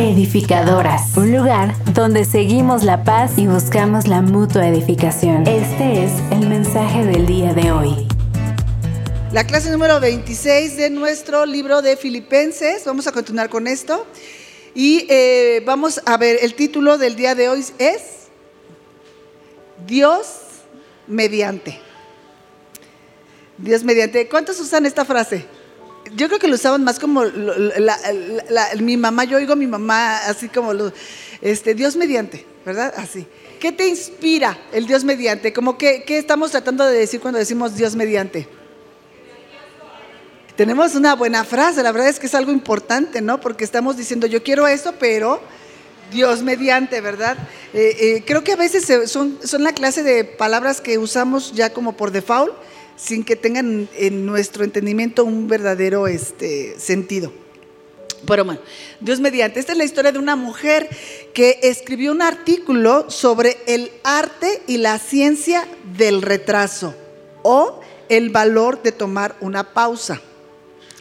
Edificadoras, un lugar donde seguimos la paz y buscamos la mutua edificación. Este es el mensaje del día de hoy. La clase número 26 de nuestro libro de Filipenses. Vamos a continuar con esto. Y eh, vamos a ver, el título del día de hoy es Dios mediante. Dios mediante. ¿Cuántos usan esta frase? Yo creo que lo usaban más como mi mamá, yo oigo a mi mamá así como lo, este, Dios mediante, ¿verdad? Así. ¿Qué te inspira el Dios mediante? Como que, ¿Qué estamos tratando de decir cuando decimos Dios mediante? Tenemos una buena frase, la verdad es que es algo importante, ¿no? Porque estamos diciendo, yo quiero esto, pero Dios mediante, ¿verdad? Eh, eh, creo que a veces son, son la clase de palabras que usamos ya como por default sin que tengan en nuestro entendimiento un verdadero este, sentido. Pero bueno, Dios mediante, esta es la historia de una mujer que escribió un artículo sobre el arte y la ciencia del retraso o el valor de tomar una pausa.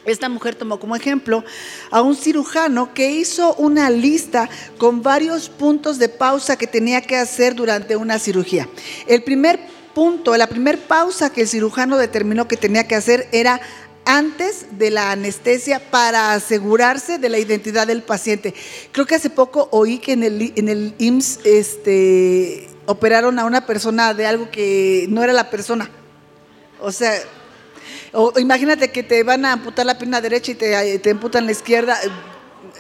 Esta mujer tomó como ejemplo a un cirujano que hizo una lista con varios puntos de pausa que tenía que hacer durante una cirugía. El primer punto, la primera pausa que el cirujano determinó que tenía que hacer era antes de la anestesia para asegurarse de la identidad del paciente. Creo que hace poco oí que en el, en el IMSS este, operaron a una persona de algo que no era la persona. O sea, imagínate que te van a amputar la pierna derecha y te, te amputan la izquierda.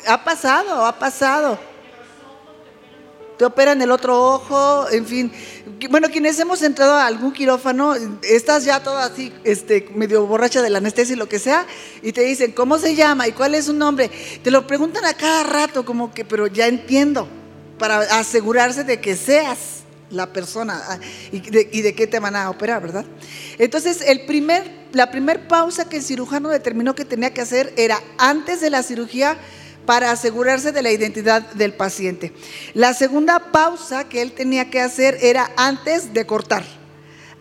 Ha pasado, ha pasado te operan el otro ojo, en fin. Bueno, quienes hemos entrado a algún quirófano, estás ya toda así, este, medio borracha de la anestesia y lo que sea, y te dicen, ¿cómo se llama? ¿Y cuál es su nombre? Te lo preguntan a cada rato, como que, pero ya entiendo, para asegurarse de que seas la persona ah, y de, qué te van a operar, ¿verdad? Entonces, el primer, la primera pausa que el cirujano determinó que tenía que hacer era antes de la cirugía para asegurarse de la identidad del paciente. La segunda pausa que él tenía que hacer era antes de cortar,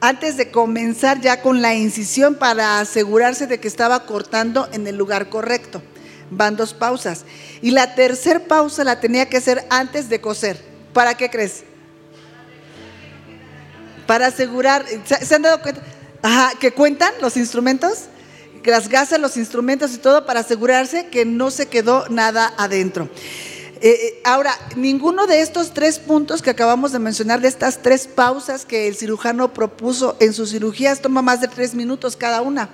antes de comenzar ya con la incisión para asegurarse de que estaba cortando en el lugar correcto. Van dos pausas. Y la tercera pausa la tenía que hacer antes de coser. ¿Para qué crees? Para asegurar, ¿se han dado cuenta? Ajá, que cuentan los instrumentos las gasas, los instrumentos y todo para asegurarse que no se quedó nada adentro. Eh, eh, ahora, ninguno de estos tres puntos que acabamos de mencionar, de estas tres pausas que el cirujano propuso en sus cirugías, toma más de tres minutos cada una.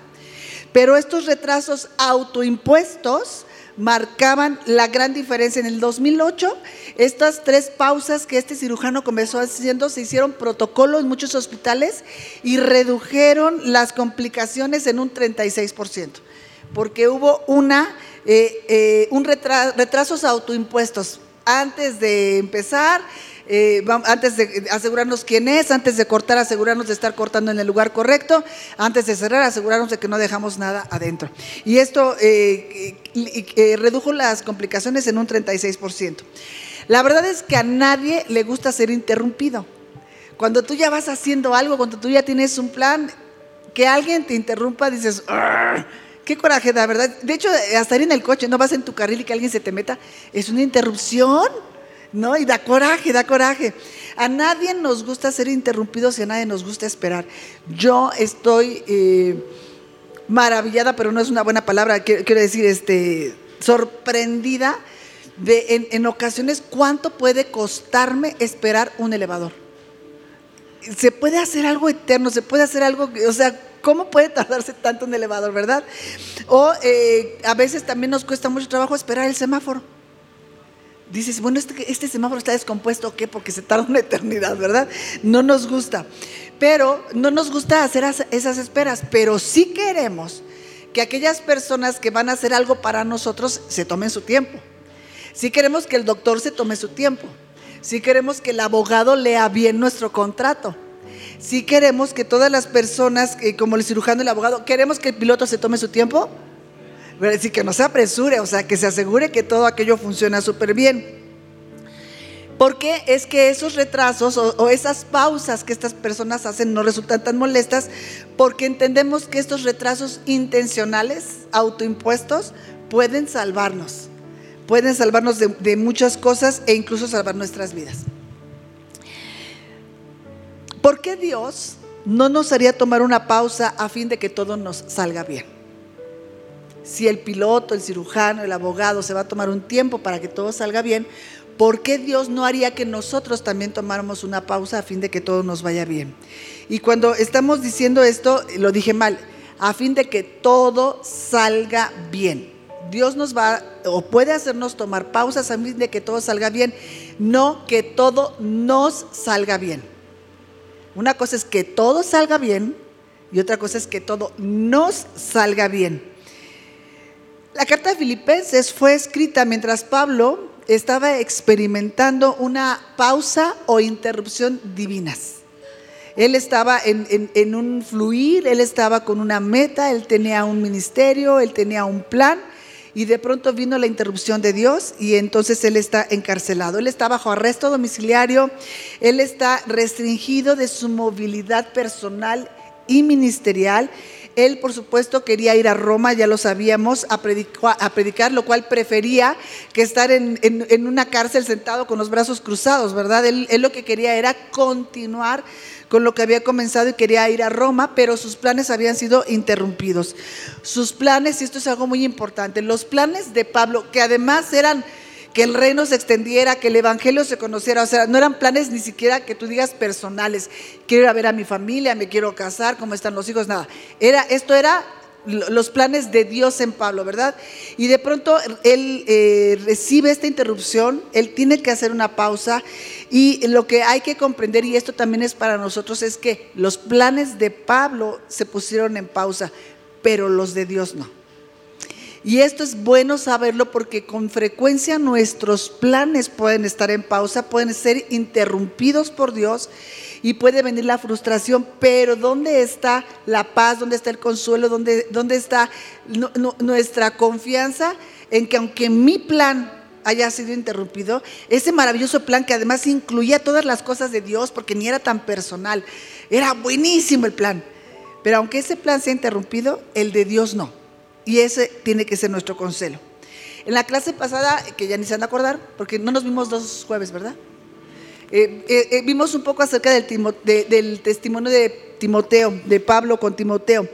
Pero estos retrasos autoimpuestos marcaban la gran diferencia. En el 2008, estas tres pausas que este cirujano comenzó haciendo se hicieron protocolo en muchos hospitales y redujeron las complicaciones en un 36%, porque hubo una, eh, eh, un retrasos autoimpuestos. Antes de empezar, eh, antes de asegurarnos quién es, antes de cortar, asegurarnos de estar cortando en el lugar correcto, antes de cerrar, asegurarnos de que no dejamos nada adentro. Y esto eh, eh, redujo las complicaciones en un 36%. La verdad es que a nadie le gusta ser interrumpido. Cuando tú ya vas haciendo algo, cuando tú ya tienes un plan, que alguien te interrumpa, dices, qué coraje, verdad. De hecho, hasta ir en el coche, no vas en tu carril y que alguien se te meta, es una interrupción. ¿No? Y da coraje, da coraje. A nadie nos gusta ser interrumpidos y a nadie nos gusta esperar. Yo estoy eh, maravillada, pero no es una buena palabra, quiero, decir, este, sorprendida de en, en ocasiones cuánto puede costarme esperar un elevador. Se puede hacer algo eterno, se puede hacer algo, o sea, ¿cómo puede tardarse tanto un elevador, verdad? O eh, a veces también nos cuesta mucho trabajo esperar el semáforo dices, bueno, este, este semáforo está descompuesto, ¿o qué? Porque se tarda una eternidad, ¿verdad? No nos gusta. Pero no nos gusta hacer esas esperas, pero sí queremos que aquellas personas que van a hacer algo para nosotros se tomen su tiempo. Sí queremos que el doctor se tome su tiempo. Sí queremos que el abogado lea bien nuestro contrato. Sí queremos que todas las personas, como el cirujano y el abogado, queremos que el piloto se tome su tiempo decir, que no se apresure, o sea, que se asegure que todo aquello funciona súper bien. Porque es que esos retrasos o, esas pausas que estas personas hacen no resultan tan molestas porque entendemos que estos retrasos intencionales, autoimpuestos, pueden salvarnos, pueden salvarnos de, de muchas cosas e incluso salvar nuestras vidas. ¿Por qué Dios no nos haría tomar una pausa a fin de que todo nos salga bien? Si el piloto, el cirujano, el abogado se va a tomar un tiempo para que todo salga bien, ¿por qué Dios no haría que nosotros también tomáramos una pausa a fin de que todo nos vaya bien? Y cuando estamos diciendo esto, lo dije mal, a fin de que todo salga bien. Dios nos va o puede hacernos tomar pausas a fin de que todo salga bien, no que todo nos salga bien. Una cosa es que todo salga bien y otra cosa es que todo nos salga bien. La carta de Filipenses fue escrita mientras Pablo estaba experimentando una pausa o interrupción divinas. Él estaba en, un fluir, él estaba con una meta, él tenía un ministerio, él tenía un plan y de pronto vino la interrupción de Dios y entonces él está encarcelado. Él está bajo arresto domiciliario, él está restringido de su movilidad personal y ministerial él, por supuesto, quería ir a Roma, ya lo sabíamos, a, predicar, lo cual prefería que estar en, una cárcel sentado con los brazos cruzados, ¿verdad? Él, lo que quería era continuar con lo que había comenzado y quería ir a Roma, pero sus planes habían sido interrumpidos. Sus planes, y esto es algo muy importante, los planes de Pablo, que además eran que el reino se extendiera, que el evangelio se conociera. O sea, no eran planes ni siquiera que tú digas personales. Quiero ir a ver a mi familia, me quiero casar, cómo están los hijos, nada. Era, esto era los planes de Dios en Pablo, ¿verdad? Y de pronto él eh, recibe esta interrupción, él tiene que hacer una pausa y lo que hay que comprender, y esto también es para nosotros, es que los planes de Pablo se pusieron en pausa, pero los de Dios no. Y esto es bueno saberlo porque con frecuencia nuestros planes pueden estar en pausa, pueden ser interrumpidos por Dios y puede venir la frustración, pero ¿dónde está la paz? ¿Dónde está el consuelo? ¿Dónde, dónde está nuestra confianza en que aunque mi plan haya sido interrumpido, ese maravilloso plan que además incluía todas las cosas de Dios porque ni era tan personal, era buenísimo el plan, pero aunque ese plan sea interrumpido, el de Dios no. Y ese tiene que ser nuestro consuelo. En la clase pasada, que ya ni se van a acordar, porque no nos vimos dos jueves, ¿verdad? Eh, eh, eh, vimos un poco acerca del, del, testimonio de Timoteo, de Pablo con Timoteo.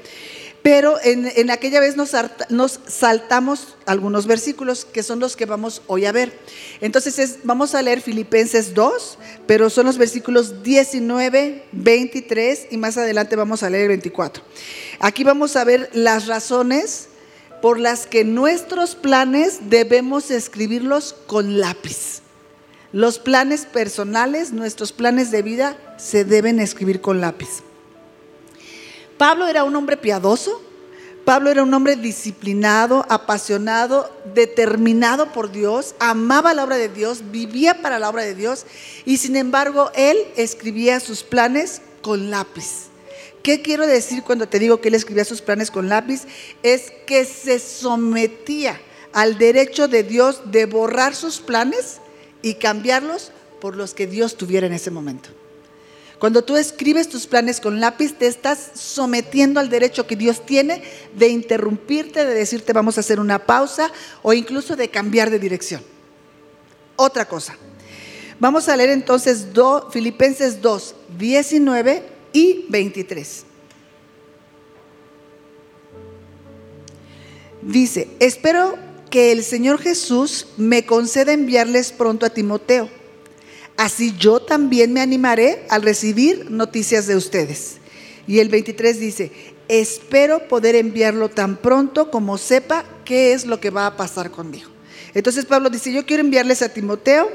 Pero en, aquella vez nos, nos, saltamos algunos versículos que son los que vamos hoy a ver. Entonces vamos a leer Filipenses 2, pero son los versículos 19, 23 y más adelante vamos a leer el 24. Aquí vamos a ver las razones por las que nuestros planes debemos escribirlos con lápiz. Los planes personales, nuestros planes de vida, se deben escribir con lápiz. Pablo era un hombre piadoso, Pablo era un hombre disciplinado, apasionado, determinado por Dios, amaba la obra de Dios, vivía para la obra de Dios y sin embargo él escribía sus planes con lápiz. ¿Qué quiero decir cuando te digo que él escribía sus planes con lápiz? Es que se sometía al derecho de Dios de borrar sus planes y cambiarlos por los que Dios tuviera en ese momento. Cuando tú escribes tus planes con lápiz, te estás sometiendo al derecho que Dios tiene de interrumpirte, de decirte vamos a hacer una pausa o incluso de cambiar de dirección. Otra cosa. Vamos a leer entonces Filipenses 2, 19 y 23. Dice, espero que el Señor Jesús me conceda enviarles pronto a Timoteo. Así yo también me animaré al recibir noticias de ustedes. Y el 23 dice, espero poder enviarlo tan pronto como sepa qué es lo que va a pasar conmigo. Entonces Pablo dice, yo quiero enviarles a Timoteo,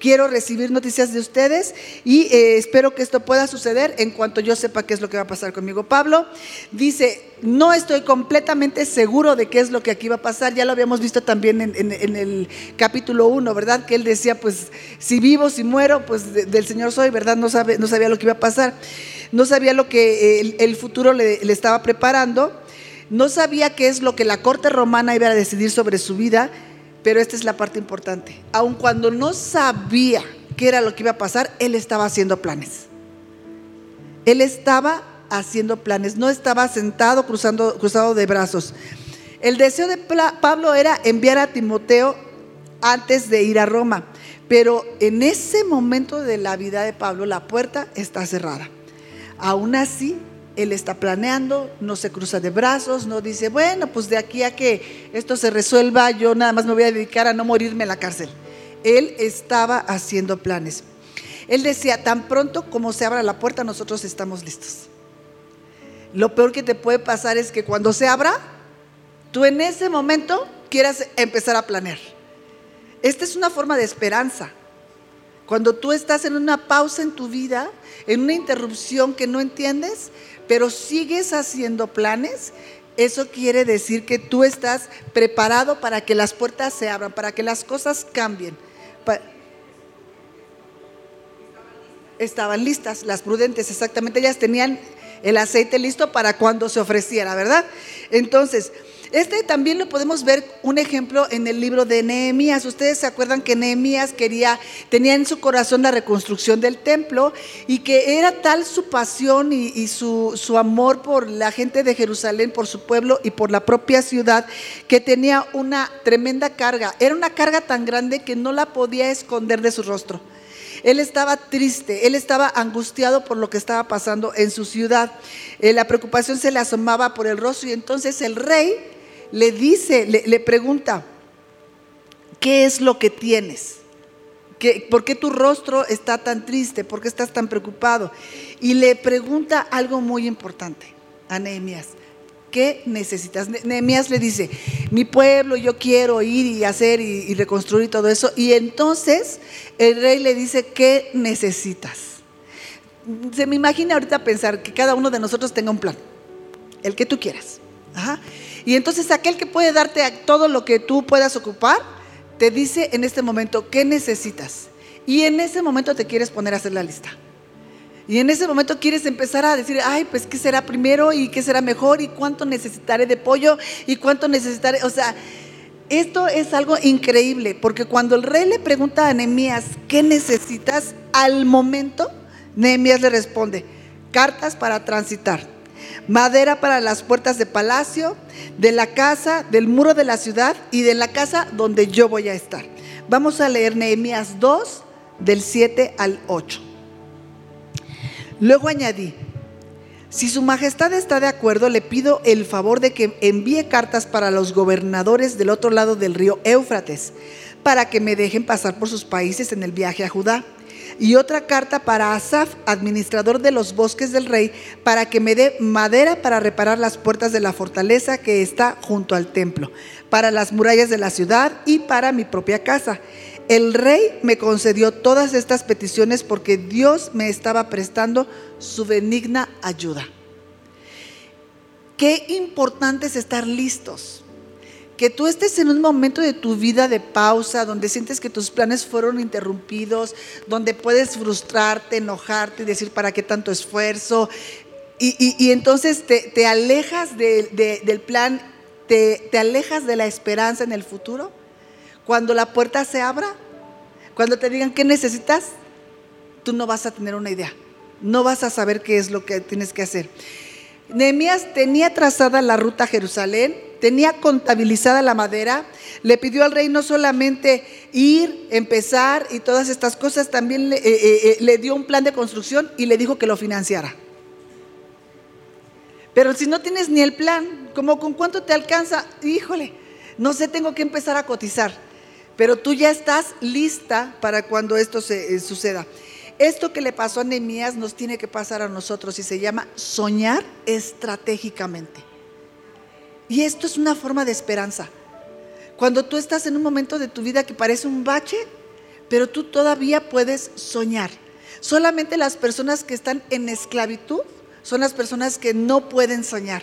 quiero recibir noticias de ustedes y eh, espero que esto pueda suceder en cuanto yo sepa qué es lo que va a pasar conmigo. Pablo dice, no estoy completamente seguro de qué es lo que aquí va a pasar, ya lo habíamos visto también en, el capítulo 1, ¿verdad? Que él decía, pues si vivo, si muero, pues del Señor soy, ¿verdad? No, sabe, no sabía lo que iba a pasar, no sabía lo que eh, el, futuro le, le estaba preparando, no sabía qué es lo que la corte romana iba a decidir sobre su vida pero esta es la parte importante. Aun cuando no sabía qué era lo que iba a pasar, él estaba haciendo planes. Él estaba haciendo planes, no estaba sentado cruzando, cruzado de brazos. El deseo de Pablo era enviar a Timoteo antes de ir a Roma. Pero en ese momento de la vida de Pablo, la puerta está cerrada. Aún así, él está planeando, no se cruza de brazos, no dice, bueno, pues de aquí a que esto se resuelva, yo nada más me voy a dedicar a no morirme en la cárcel. Él estaba haciendo planes. Él decía, tan pronto como se abra la puerta, nosotros estamos listos. Lo peor que te puede pasar es que cuando se abra, tú en ese momento quieras empezar a planear. Esta es una forma de esperanza. Cuando tú estás en una pausa en tu vida, en una interrupción que no entiendes, pero sigues haciendo planes, eso quiere decir que tú estás preparado para que las puertas se abran, para que las cosas cambien. Estaban listas, las prudentes, exactamente, ellas tenían el aceite listo para cuando se ofreciera, ¿verdad? Entonces, este también lo podemos ver un ejemplo en el libro de Nehemías. Ustedes se acuerdan que Nehemías quería, tenía en su corazón la reconstrucción del templo y que era tal su pasión y, su, su amor por la gente de Jerusalén, por su pueblo y por la propia ciudad, que tenía una tremenda carga. Era una carga tan grande que no la podía esconder de su rostro. Él estaba triste, él estaba angustiado por lo que estaba pasando en su ciudad. Eh, la preocupación se le asomaba por el rostro y entonces el rey le dice, le, pregunta, ¿qué es lo que tienes? ¿Qué, ¿Por qué tu rostro está tan triste? ¿Por qué estás tan preocupado? Y le pregunta algo muy importante a Nehemías. ¿Qué necesitas? Nehemías le dice, mi pueblo, yo quiero ir y hacer y, y, reconstruir todo eso. Y entonces el rey le dice, ¿qué necesitas? Se me imagina ahorita pensar que cada uno de nosotros tenga un plan, el que tú quieras. Ajá. Y entonces aquel que puede darte todo lo que tú puedas ocupar, te dice en este momento qué necesitas. Y en ese momento te quieres poner a hacer la lista. Y en ese momento quieres empezar a decir, ay, pues qué será primero y qué será mejor y cuánto necesitaré de pollo y cuánto necesitaré. O sea, esto es algo increíble, porque cuando el rey le pregunta a Nehemías, ¿qué necesitas? Al momento, Nehemías le responde, cartas para transitar madera para las puertas de palacio, de la casa, del muro de la ciudad y de la casa donde yo voy a estar. Vamos a leer Nehemías 2, del 7 al 8. Luego añadí, si su majestad está de acuerdo, le pido el favor de que envíe cartas para los gobernadores del otro lado del río Éufrates, para que me dejen pasar por sus países en el viaje a Judá y otra carta para Asaf, administrador de los bosques del rey, para que me dé madera para reparar las puertas de la fortaleza que está junto al templo, para las murallas de la ciudad y para mi propia casa. El rey me concedió todas estas peticiones porque Dios me estaba prestando su benigna ayuda. Qué importante es estar listos que tú estés en un momento de tu vida de pausa, donde sientes que tus planes fueron interrumpidos, donde puedes frustrarte, enojarte y decir, ¿para qué tanto esfuerzo? Y, entonces te, alejas del plan, te, te alejas de la esperanza en el futuro. Cuando la puerta se abra, cuando te digan qué necesitas, tú no vas a tener una idea, no vas a saber qué es lo que tienes que hacer. Nehemías tenía trazada la ruta a Jerusalén, tenía contabilizada la madera, le pidió al rey no solamente ir, empezar y todas estas cosas, también le, eh, eh, eh, dio un plan de construcción y le dijo que lo financiara. Pero si no tienes ni el plan, como con cuánto te alcanza, híjole, no sé, tengo que empezar a cotizar. Pero tú ya estás lista para cuando esto se, suceda. Esto que le pasó a Nehemías nos tiene que pasar a nosotros y se llama soñar estratégicamente. Y esto es una forma de esperanza. Cuando tú estás en un momento de tu vida que parece un bache, pero tú todavía puedes soñar. Solamente las personas que están en esclavitud son las personas que no pueden soñar.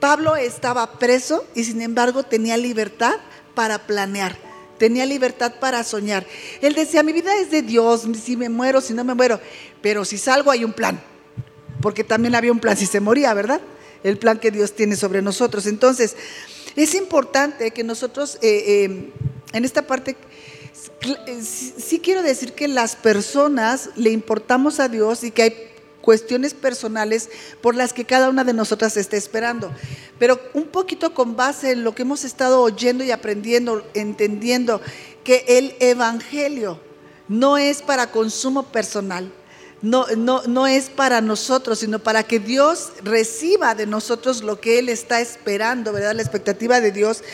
Pablo estaba preso y sin embargo tenía libertad para planear tenía libertad para soñar. Él decía, mi vida es de Dios, si me muero, si no me muero, pero si salgo hay un plan, porque también había un plan si se moría, ¿verdad? El plan que Dios tiene sobre nosotros. Entonces, es importante que nosotros eh, eh, en esta parte... Sí quiero decir que las personas le importamos a Dios y que hay cuestiones personales por las que cada una de nosotras está esperando. Pero un poquito con base en lo que hemos estado oyendo y aprendiendo, entendiendo que el Evangelio no es para consumo personal, no, no, no es para nosotros, sino para que Dios reciba de nosotros lo que Él está esperando, ¿verdad? La expectativa de Dios.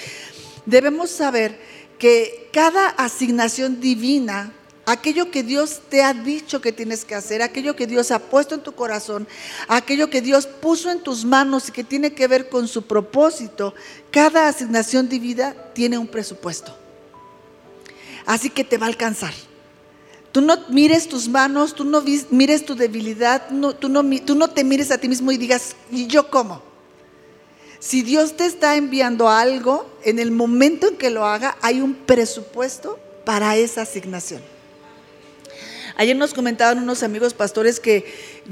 Debemos saber que cada asignación divina, aquello que Dios te ha dicho que tienes que hacer, aquello que Dios ha puesto en tu corazón, aquello que Dios puso en tus manos y que tiene que ver con su propósito, cada asignación divina tiene un presupuesto. Así que te va a alcanzar. Tú no mires tus manos, tú no mires tu debilidad, no, tú no te mires a ti mismo y digas, ¿y yo cómo? Si Dios te está enviando algo, en el momento en que lo haga, hay un presupuesto para esa asignación. Ayer nos comentaban unos amigos pastores que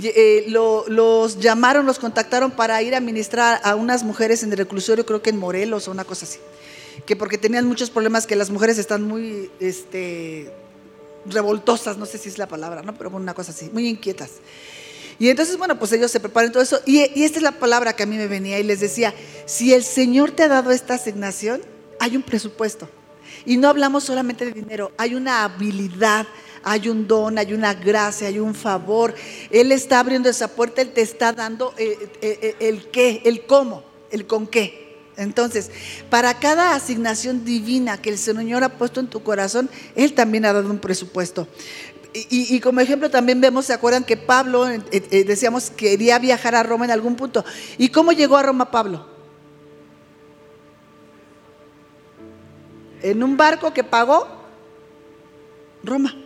eh, los llamaron, los contactaron para ir a ministrar a unas mujeres en el reclusorio, creo que en Morelos o una cosa así. Que porque tenían muchos problemas, que las mujeres están muy este, revoltosas, no sé si es la palabra, ¿no? pero una cosa así, muy inquietas. Y entonces, bueno, pues ellos se preparan todo eso. Y, esta es la palabra que a mí me venía y les decía, si el Señor te ha dado esta asignación, hay un presupuesto. Y no hablamos solamente de dinero, hay una habilidad, hay un don, hay una gracia, hay un favor. Él está abriendo esa puerta, Él te está dando eh, eh, eh, el qué, el cómo, el con qué. Entonces, para cada asignación divina que el Señor ha puesto en tu corazón, Él también ha dado un presupuesto. Y, como ejemplo también vemos, ¿se acuerdan que Pablo, eh, eh, decíamos, quería viajar a Roma en algún punto? ¿Y cómo llegó a Roma Pablo? En un barco que pagó Roma.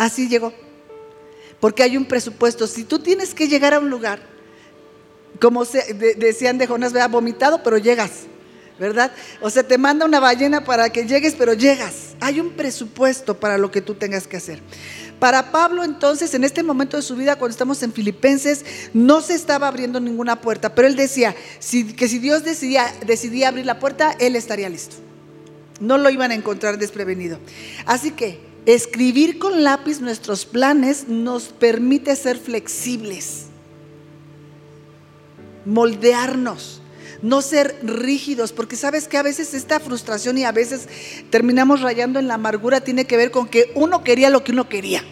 Así llegó. Porque hay un presupuesto. Si tú tienes que llegar a un lugar, como decían de Jonás, vea, vomitado, pero llegas. ¿verdad? O sea, te manda una ballena para que llegues, pero llegas. Hay un presupuesto para lo que tú tengas que hacer. Para Pablo entonces, en este momento de su vida, cuando estamos en Filipenses, no se estaba abriendo ninguna puerta, pero él decía que si Dios decidía abrir la puerta, él estaría listo. No lo iban a encontrar desprevenido. Así que escribir con lápiz nuestros planes nos permite ser flexibles, moldearnos no ser rígidos, porque sabes que a veces esta frustración y a veces terminamos rayando en la amargura tiene que ver con que uno quería lo que uno quería.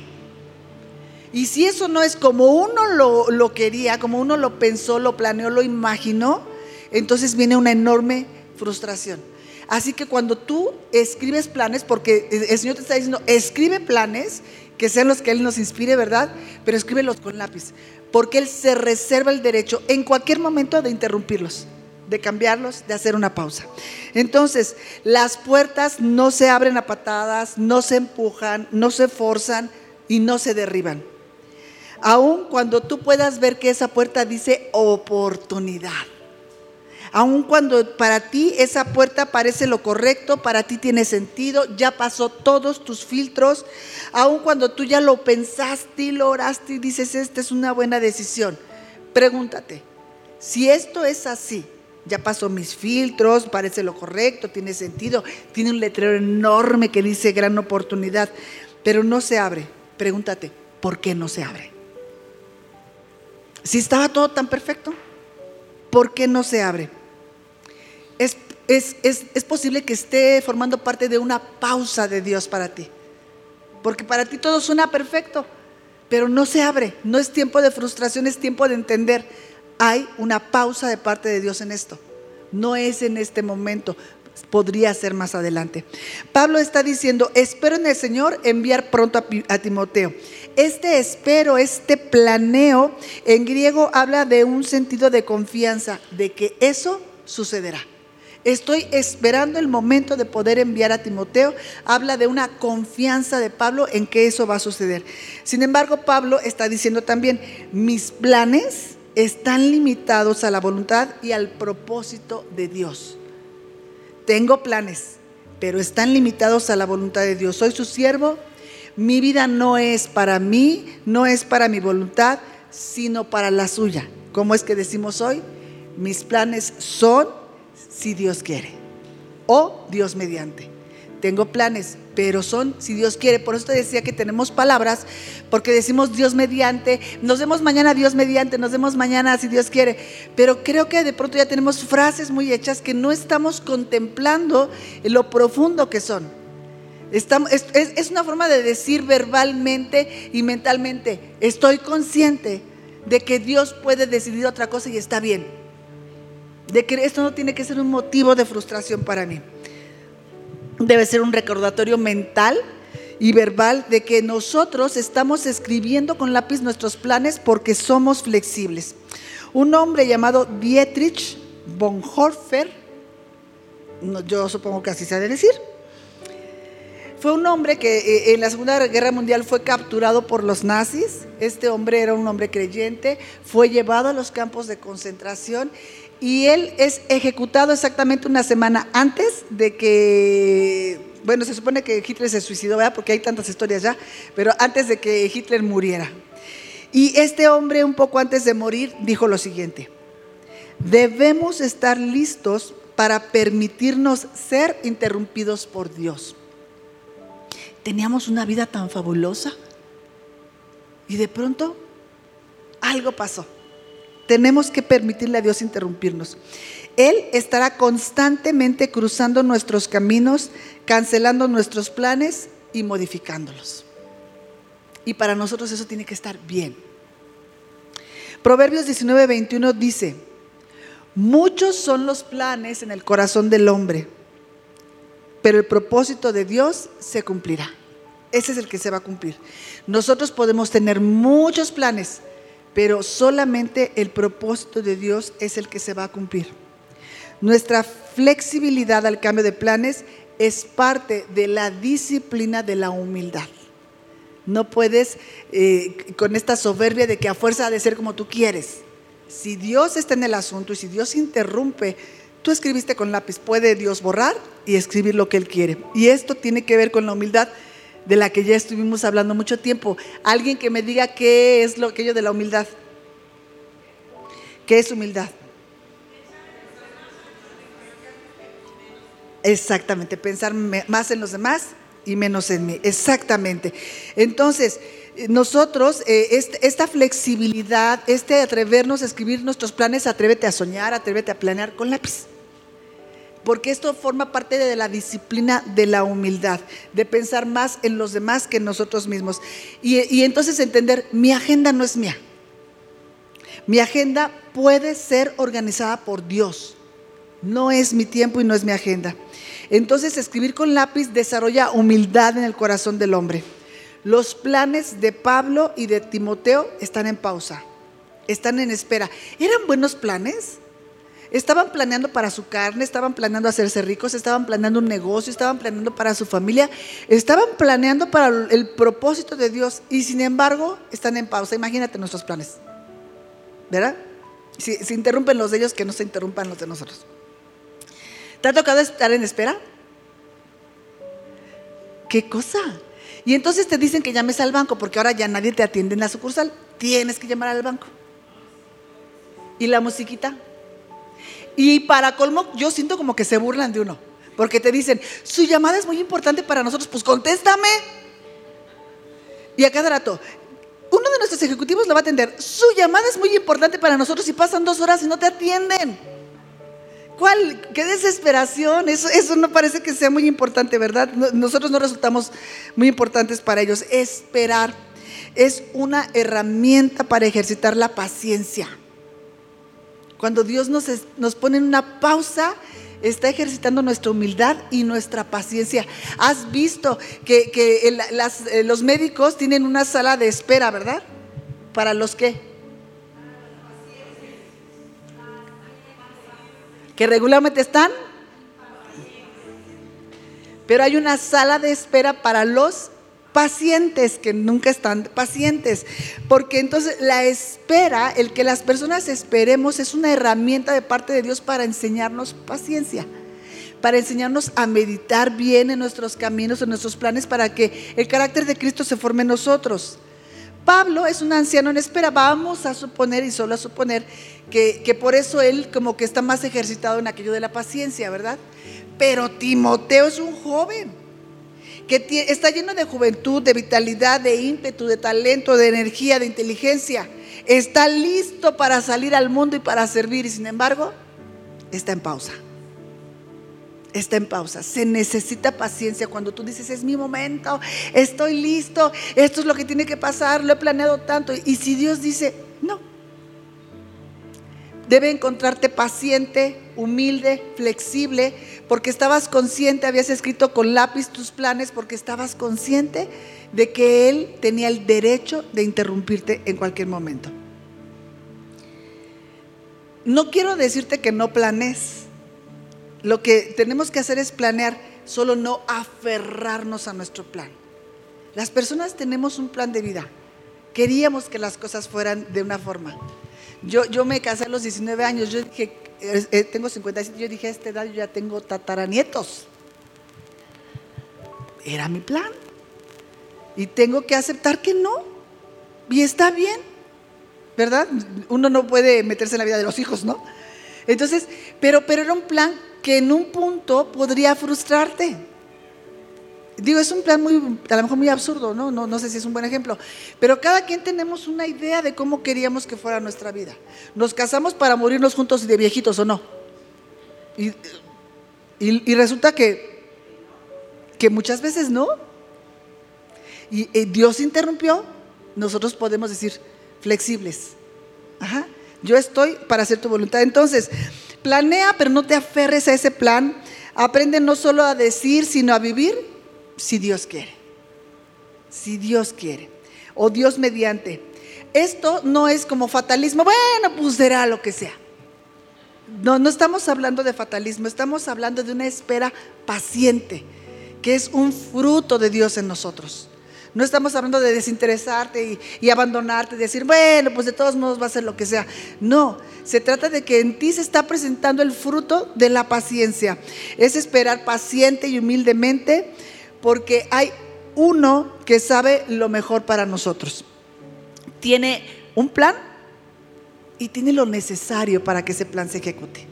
Y si eso no es como uno lo, lo quería, como uno lo pensó, lo planeó, lo imaginó, entonces viene una enorme frustración. Así que cuando tú escribes planes, porque el Señor te está diciendo, escribe planes que sean los que Él nos inspire, ¿verdad? Pero escríbelos con lápiz, porque Él se reserva el derecho en cualquier momento de interrumpirlos de cambiarlos, de hacer una pausa. Entonces, las puertas no se abren a patadas, no se empujan, no se forzan y no se derriban. Aun cuando tú puedas ver que esa puerta dice oportunidad. Aun cuando para ti esa puerta parece lo correcto, para ti tiene sentido, ya pasó todos tus filtros, aun cuando tú ya lo pensaste y lo oraste y dices, esta es una buena decisión, pregúntate, si esto es así, ya pasó mis filtros, parece lo correcto, tiene sentido, tiene un letrero enorme que dice gran oportunidad, pero no se abre. Pregúntate, ¿por qué no se abre? Si estaba todo tan perfecto, ¿por qué no se abre? Es, es, posible que esté formando parte de una pausa de Dios para ti, porque para ti todo suena perfecto, pero no se abre, no es tiempo de frustración, es tiempo de entender hay una pausa de parte de Dios en esto. No es en este momento, podría ser más adelante. Pablo está diciendo, espero en el Señor enviar pronto a, Timoteo. Este espero, este planeo, en griego habla de un sentido de confianza, de que eso sucederá. Estoy esperando el momento de poder enviar a Timoteo. Habla de una confianza de Pablo en que eso va a suceder. Sin embargo, Pablo está diciendo también, mis planes están limitados a la voluntad y al propósito de Dios. Tengo planes, pero están limitados a la voluntad de Dios. Soy su siervo. Mi vida no es para mí, no es para mi voluntad, sino para la suya. ¿Cómo es que decimos hoy? Mis planes son si Dios quiere o Dios mediante. tengo planes, pero son si Dios quiere. Por eso te decía que tenemos palabras, porque decimos Dios mediante, nos vemos mañana Dios mediante, nos vemos mañana si Dios quiere. Pero creo que de pronto ya tenemos frases muy hechas que no estamos contemplando lo profundo que son. Es una forma de decir verbalmente y mentalmente, estoy consciente de que Dios puede decidir otra cosa y está bien. De que esto no tiene que ser un motivo de frustración para mí debe ser un recordatorio mental y verbal de que nosotros estamos escribiendo con lápiz nuestros planes porque somos flexibles. Un hombre llamado Dietrich Bonhoeffer, yo supongo que así se ha de decir, fue un hombre que eh, en la Segunda Guerra Mundial fue capturado por los nazis. Este hombre era un hombre creyente, fue llevado a los campos de concentración y él es ejecutado exactamente una semana antes de que, bueno, se supone que Hitler se suicidó, ¿verdad? Porque hay tantas historias ya, pero antes de que Hitler muriera. Y este hombre, un poco antes de morir, dijo lo siguiente, debemos estar listos para permitirnos ser interrumpidos por Dios. Teníamos una vida tan fabulosa y de pronto algo pasó tenemos que permitirle a Dios interrumpirnos. Él estará constantemente cruzando nuestros caminos, cancelando nuestros planes y modificándolos. Y para nosotros eso tiene que estar bien. Proverbios 19, 21 dice, muchos son los planes en el corazón del hombre, pero el propósito de Dios se cumplirá. Ese es el que se va a cumplir. Nosotros podemos tener muchos planes, pero solamente el propósito de Dios es el que se va a cumplir. Nuestra flexibilidad al cambio de planes es parte de la disciplina de la humildad. No puedes eh, con esta soberbia de que a fuerza de ser como tú quieres. Si Dios está en el asunto y si Dios interrumpe, tú escribiste con lápiz, puede Dios borrar y escribir lo que Él quiere. Y esto tiene que ver con la humildad de la que ya estuvimos hablando mucho tiempo. Alguien que me diga qué es lo aquello de la humildad. ¿Qué es humildad? Exactamente, pensar más en los demás y menos en mí. Exactamente. Entonces, nosotros, eh, esta flexibilidad, este atrevernos a escribir nuestros planes, atrévete a soñar, atrévete a planear con lápiz porque esto forma parte de la disciplina de la humildad, de pensar más en los demás que en nosotros mismos. Y, entonces entender, mi agenda no es mía. Mi agenda puede ser organizada por Dios. No es mi tiempo y no es mi agenda. Entonces escribir con lápiz desarrolla humildad en el corazón del hombre. Los planes de Pablo y de Timoteo están en pausa, están en espera. ¿Eran buenos planes? Estaban planeando para su carne, estaban planeando hacerse ricos, estaban planeando un negocio, estaban planeando para su familia, estaban planeando para el propósito de Dios y sin embargo están en pausa. Imagínate nuestros planes. ¿Verdad? Si se interrumpen los de ellos, que no se interrumpan los de nosotros. ¿Te ha tocado estar en espera? ¿Qué cosa? Y entonces te dicen que llames al banco porque ahora ya nadie te atiende en la sucursal. Tienes que llamar al banco. ¿Y la musiquita? Y para colmo, yo siento como que se burlan de uno. Porque te dicen, su llamada es muy importante para nosotros, pues contéstame. Y a cada rato, uno de nuestros ejecutivos lo va a atender. Su llamada es muy importante para nosotros y pasan dos horas y no te atienden. ¿Cuál? ¡Qué desesperación! Eso, eso no parece que sea muy importante, ¿verdad? Nosotros no resultamos muy importantes para ellos. Esperar es una herramienta para ejercitar la paciencia. Cuando Dios nos, nos pone en una pausa, está ejercitando nuestra humildad y nuestra paciencia. Has visto que, eh, los médicos tienen una sala de espera, ¿verdad? ¿Para los qué? Que regularmente están. Pero hay una sala de espera para los pacientes que nunca están pacientes, porque entonces la espera, el que las personas esperemos es una herramienta de parte de Dios para enseñarnos paciencia, para enseñarnos a meditar bien en nuestros caminos, en nuestros planes, para que el carácter de Cristo se forme en nosotros. Pablo es un anciano en espera, vamos a suponer y solo a suponer que, que por eso él como que está más ejercitado en aquello de la paciencia, ¿verdad? Pero Timoteo es un joven que está lleno de juventud, de vitalidad, de ímpetu, de talento, de energía, de inteligencia. Está listo para salir al mundo y para servir y sin embargo está en pausa. Está en pausa. Se necesita paciencia cuando tú dices, es mi momento, estoy listo, esto es lo que tiene que pasar, lo he planeado tanto. Y si Dios dice, no, debe encontrarte paciente, humilde, flexible, porque estabas consciente, habías escrito con lápiz tus planes, porque estabas consciente de que Él tenía el derecho de interrumpirte en cualquier momento. No quiero decirte que no planes. Lo que tenemos que hacer es planear, solo no aferrarnos a nuestro plan. Las personas tenemos un plan de vida. Queríamos que las cosas fueran de una forma. Yo, yo me casé a los 19 años, yo dije, eh, tengo 57, yo dije a esta edad yo ya tengo tataranietos. Era mi plan. Y tengo que aceptar que no. Y está bien, ¿verdad? Uno no puede meterse en la vida de los hijos, ¿no? Entonces, pero, pero era un plan que en un punto podría frustrarte. Digo, es un plan muy, a lo mejor muy absurdo, ¿no? ¿no? Sé si es un buen ejemplo, pero cada quien tenemos una idea de cómo queríamos que fuera nuestra vida. Nos casamos para morirnos juntos de viejitos o no. Y, resulta que, que muchas veces no. Y, y Dios interrumpió, nosotros podemos decir flexibles. Ajá. Yo estoy para hacer tu voluntad. Entonces, planea, pero no te aferres a ese plan. Aprende no solo a decir, sino a vivir si Dios quiere. Si Dios quiere. O Dios mediante. Esto no es como fatalismo, bueno, pues será lo que sea. No, no estamos hablando de fatalismo, estamos hablando de una espera paciente, que es un fruto de Dios en nosotros. No estamos hablando de desinteresarte y, y, abandonarte, decir, bueno, pues de todos modos va a ser lo que sea. No, se trata de que en ti se está presentando el fruto de la paciencia. Es esperar paciente y humildemente porque hay uno que sabe lo mejor para nosotros. Tiene un plan y tiene lo necesario para que ese plan se ejecute.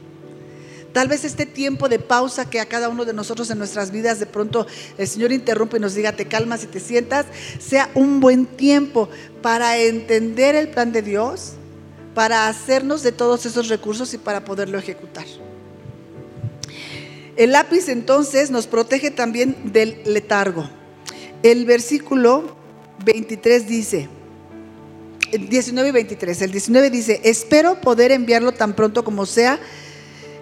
Tal vez este tiempo de pausa que a cada uno de nosotros en nuestras vidas de pronto el Señor interrumpe y nos diga te calmas y te sientas, sea un buen tiempo para entender el plan de Dios, para hacernos de todos esos recursos y para poderlo ejecutar. El lápiz entonces nos protege también del letargo. El versículo 23 dice, 19 y 23, el 19 dice, espero poder enviarlo tan pronto como sea,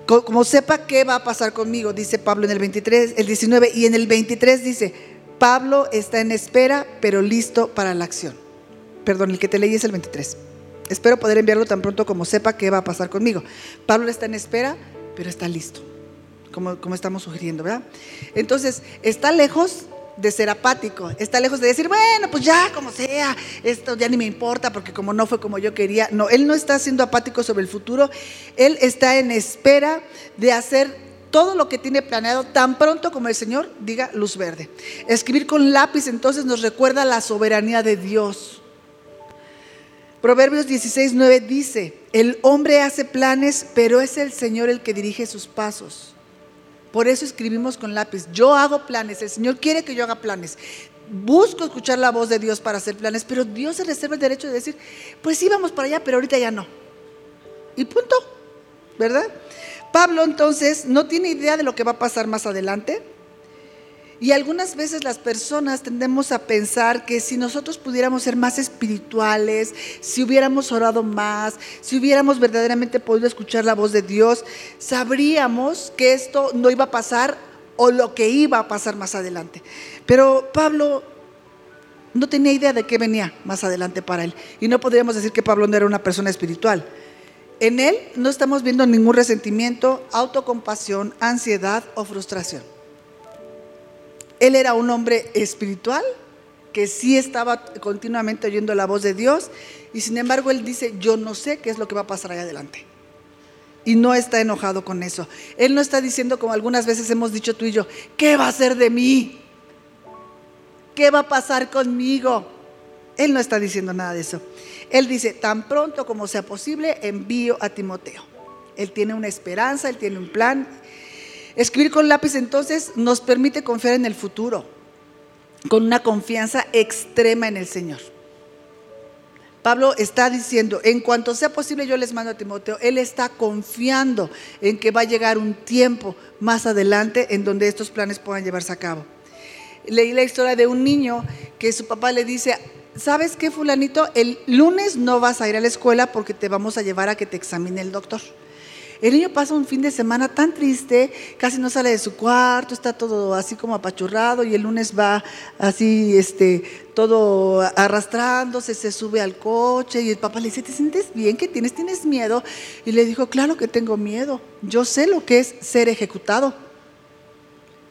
como sepa qué va a pasar conmigo, dice Pablo en el 23, el 19, y en el 23 dice, Pablo está en espera, pero listo para la acción. Perdón, el que te leí es el 23. Espero poder enviarlo tan pronto como sepa qué va a pasar conmigo. Pablo está en espera, pero está listo como, estamos sugiriendo, ¿verdad? Entonces, está lejos de ser apático, está lejos de decir, bueno, pues ya, como sea, esto ya ni me importa porque como no fue como yo quería. No, él no está siendo apático sobre el futuro, él está en espera de hacer todo lo que tiene planeado tan pronto como el Señor diga luz verde. Escribir con lápiz entonces nos recuerda la soberanía de Dios. Proverbios 16, 9 dice, el hombre hace planes, pero es el Señor el que dirige sus pasos. Por eso escribimos con lápiz. Yo hago planes, el Señor quiere que yo haga planes. Busco escuchar la voz de Dios para hacer planes, pero Dios se reserva el derecho de decir, pues sí, vamos para allá, pero ahorita ya no. Y punto, ¿verdad? Pablo entonces no tiene idea de lo que va a pasar más adelante y algunas veces las personas tendemos a pensar que si nosotros pudiéramos ser más espirituales, si hubiéramos orado más, si hubiéramos verdaderamente podido escuchar la voz de Dios, sabríamos que esto no iba a pasar o lo que iba a pasar más adelante. Pero Pablo no tenía idea de qué venía más adelante para él. Y no podríamos decir que Pablo no era una persona espiritual. En él no estamos viendo ningún resentimiento, autocompasión, ansiedad o frustración. Él era un hombre espiritual que sí estaba continuamente oyendo la voz de Dios y sin embargo él dice, yo no sé qué es lo que va a pasar allá adelante. Y no está enojado con eso. Él no está diciendo como algunas veces hemos dicho tú y yo, ¿qué va a ser de mí? ¿Qué va a pasar conmigo? Él no está diciendo nada de eso. Él dice, tan pronto como sea posible, envío a Timoteo. Él tiene una esperanza, él tiene un plan Escribir con lápiz entonces nos permite confiar en el futuro. con una confianza extrema en el Señor. Pablo está diciendo, en cuanto sea posible yo les mando a Timoteo, él está confiando en que va a llegar un tiempo más adelante en donde estos planes puedan llevarse a cabo. Leí la historia de un niño que su papá le dice, ¿sabes qué fulanito? El lunes no vas a ir a la escuela porque te vamos a llevar a que te examine el doctor. El niño pasa un fin de semana tan triste, casi no sale de su cuarto, está todo así como apachurrado y el lunes va así, este, todo arrastrándose, se sube al coche y el papá le dice, ¿te sientes bien? ¿Qué tienes? ¿Tienes miedo? Y le dijo, claro que tengo miedo, yo sé lo que es ser ejecutado.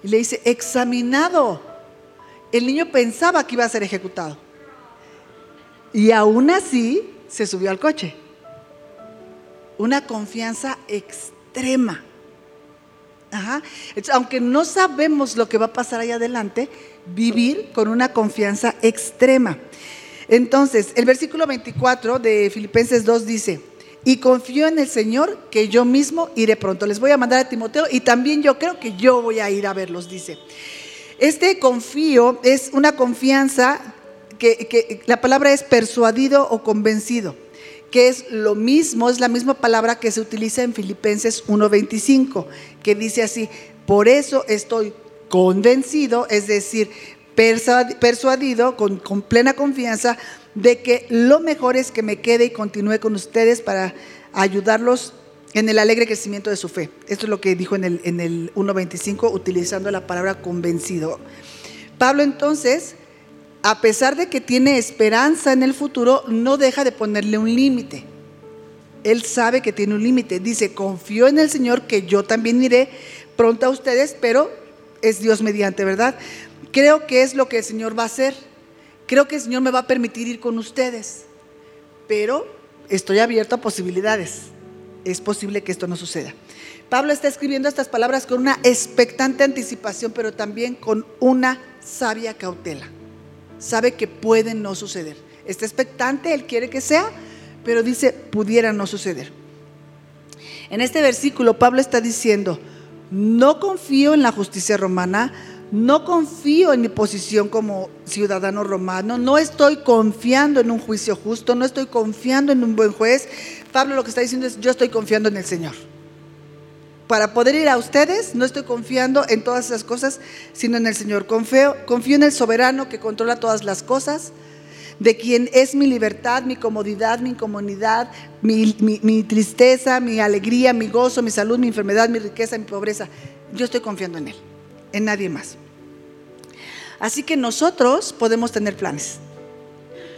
Y le dice, examinado. El niño pensaba que iba a ser ejecutado. Y aún así se subió al coche una confianza extrema. aunque no sabemos lo que va a pasar ahí adelante, vivir con una confianza extrema. Entonces, el versículo 24 de Filipenses 2 dice, y confío en el Señor que yo mismo iré pronto. Les voy a mandar a Timoteo y también yo creo que yo voy a ir a verlos, dice. Este confío es una confianza que, que la palabra es persuadido o convencido que es lo mismo, es la misma palabra que se utiliza en Filipenses 1.25, que dice así, por eso estoy convencido, es decir, persuadido con, plena confianza de que lo mejor es que me quede y continúe con ustedes para ayudarlos en el alegre crecimiento de su fe. Esto es lo que dijo en el, en el 1.25 utilizando la palabra convencido. Pablo entonces a pesar de que tiene esperanza en el futuro, no deja de ponerle un límite. Él sabe que tiene un límite. Dice, confío en el Señor que yo también iré pronto a ustedes, pero es Dios mediante, ¿verdad? Creo que es lo que el Señor va a hacer. Creo que el Señor me va a permitir ir con ustedes, pero estoy abierto a posibilidades. Es posible que esto no suceda. Pablo está escribiendo estas palabras con una expectante anticipación, pero también con una sabia cautela sabe que puede no suceder. Está expectante, él quiere que sea, pero dice, pudiera no suceder. En este versículo Pablo está diciendo, no confío en la justicia romana, no confío en mi posición como ciudadano romano, no estoy confiando en un juicio justo, no estoy confiando en un buen juez. Pablo lo que está diciendo es, yo estoy confiando en el Señor para poder ir a ustedes, no estoy confiando en todas esas cosas, sino en el Señor. Confío, confío en el soberano que controla todas las cosas, de quien es mi libertad, mi comodidad, mi incomodidad, mi, mi tristeza, mi alegría, mi gozo, mi salud, mi enfermedad, mi riqueza, mi pobreza. Yo estoy confiando en Él, en nadie más. Así que nosotros podemos tener planes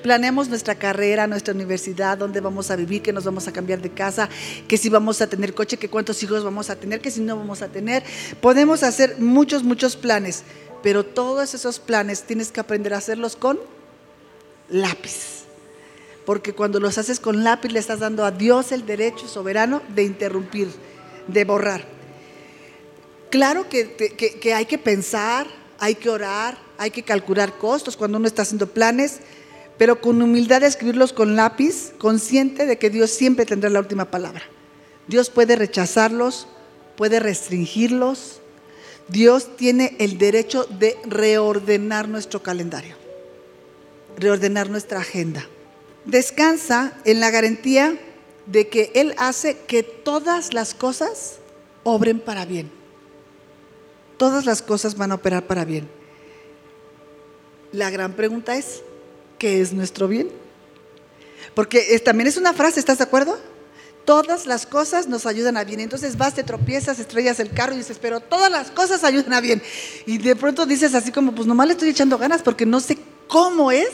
planeamos nuestra carrera, nuestra universidad, dónde vamos a vivir, que nos vamos a cambiar de casa, que si vamos a tener coche, que cuántos hijos vamos a tener, que si no vamos a tener. Podemos hacer muchos, muchos planes, pero todos esos planes tienes que aprender a hacerlos con lápiz. Porque cuando los haces con lápiz le estás dando a Dios el derecho soberano de interrumpir, de borrar. Claro que, que hay que pensar, hay que orar, hay que calcular costos cuando uno está haciendo planes, pero con humildad escribirlos con lápiz, consciente de que Dios siempre tendrá la última palabra. Dios puede rechazarlos, puede restringirlos. Dios tiene el derecho de reordenar nuestro calendario, reordenar nuestra agenda. Descansa en la garantía de que Él hace que todas las cosas obren para bien. Todas las cosas van a operar para bien. La gran pregunta es, que es nuestro bien. Porque también es una frase, ¿estás de acuerdo? Todas las cosas nos ayudan a bien. Entonces vas, te tropiezas, estrellas el carro y dices, pero todas las cosas ayudan a bien. Y de pronto dices así como, pues nomás le estoy echando ganas porque no sé cómo es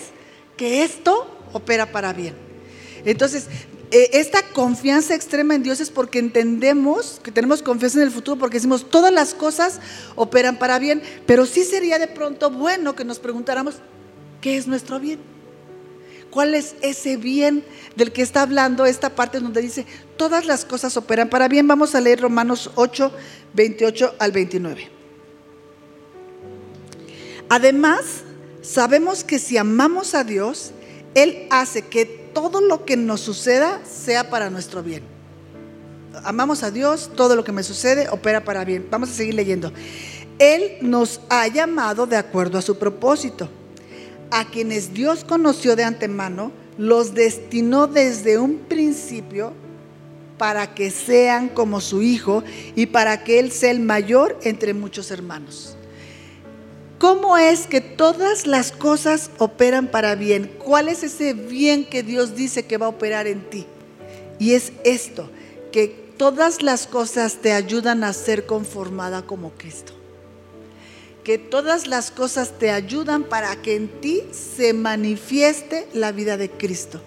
que esto opera para bien. Entonces, e, esta confianza extrema en Dios es porque entendemos que tenemos confianza en el futuro, porque decimos, todas las cosas operan para bien, pero sí sería de pronto bueno que nos preguntáramos, ¿qué es nuestro bien? ¿Cuál es ese bien del que está hablando esta parte donde dice, todas las cosas operan para bien? Vamos a leer Romanos 8, 28 al 29. Además, sabemos que si amamos a Dios, Él hace que todo lo que nos suceda sea para nuestro bien. Amamos a Dios, todo lo que me sucede opera para bien. Vamos a seguir leyendo. Él nos ha llamado de acuerdo a su propósito. A quienes Dios conoció de antemano, los destinó desde un principio para que sean como su hijo y para que Él sea el mayor entre muchos hermanos. ¿Cómo es que todas las cosas operan para bien? ¿Cuál es ese bien que Dios dice que va a operar en ti? Y es esto, que todas las cosas te ayudan a ser conformada como Cristo. Que todas las cosas te ayudan para que en ti se manifieste la vida de Cristo.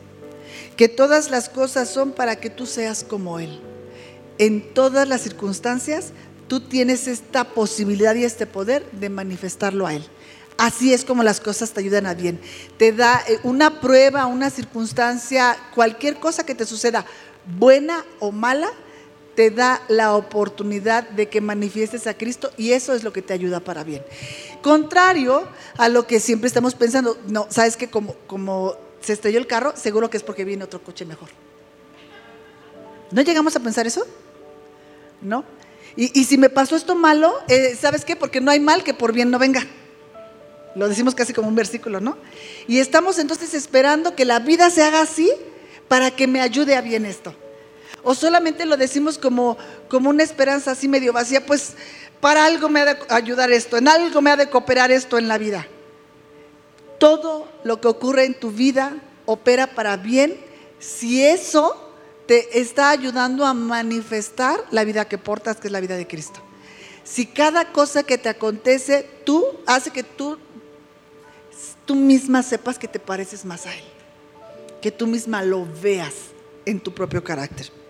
Que todas las cosas son para que tú seas como Él. En todas las circunstancias tú tienes esta posibilidad y este poder de manifestarlo a Él. Así es como las cosas te ayudan a bien. Te da eh, una prueba, una circunstancia, cualquier cosa que te suceda, buena o mala, te da la oportunidad de que manifiestes a Cristo y eso es lo que te ayuda para bien. Contrario a lo que siempre estamos pensando, no, sabes que como, se estrelló el carro, seguro que es porque viene otro coche mejor. ¿No llegamos a pensar eso? ¿No? Y, si me pasó esto malo, eh, ¿sabes qué? Porque no hay mal que por bien no venga. Lo decimos casi como un versículo, ¿no? Y estamos entonces esperando que la vida se haga así para que me ayude a bien esto. O solamente lo decimos como, como una esperanza así medio vacía, pues para algo me ha de ayudar esto, en algo me ha de cooperar esto en la vida. Todo lo que ocurre en tu vida opera para bien si eso te está ayudando a manifestar la vida que portas, que es la vida de Cristo. Si cada cosa que te acontece, tú hace que tú, tú misma sepas que te pareces más a Él, que tú misma lo veas en tu propio carácter.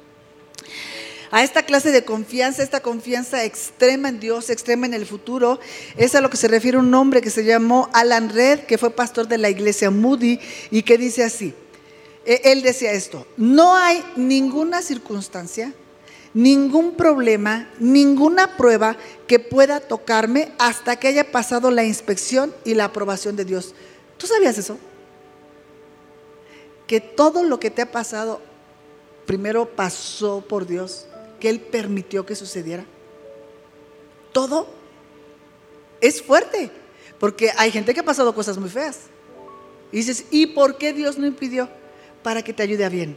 A esta clase de confianza, esta confianza extrema en Dios, extrema en el futuro, es a lo que se refiere un hombre que se llamó Alan Red, que fue pastor de la iglesia Moody y que dice así, e, él decía esto, no hay ninguna circunstancia, ningún problema, ninguna prueba que pueda tocarme hasta que haya pasado la inspección y la aprobación de Dios. ¿Tú sabías eso? Que todo lo que te ha pasado primero pasó por Dios, que Él permitió que sucediera. Todo es fuerte, porque hay gente que ha pasado cosas muy feas. Y dices, ¿y por qué Dios no impidió? para que te ayude a bien,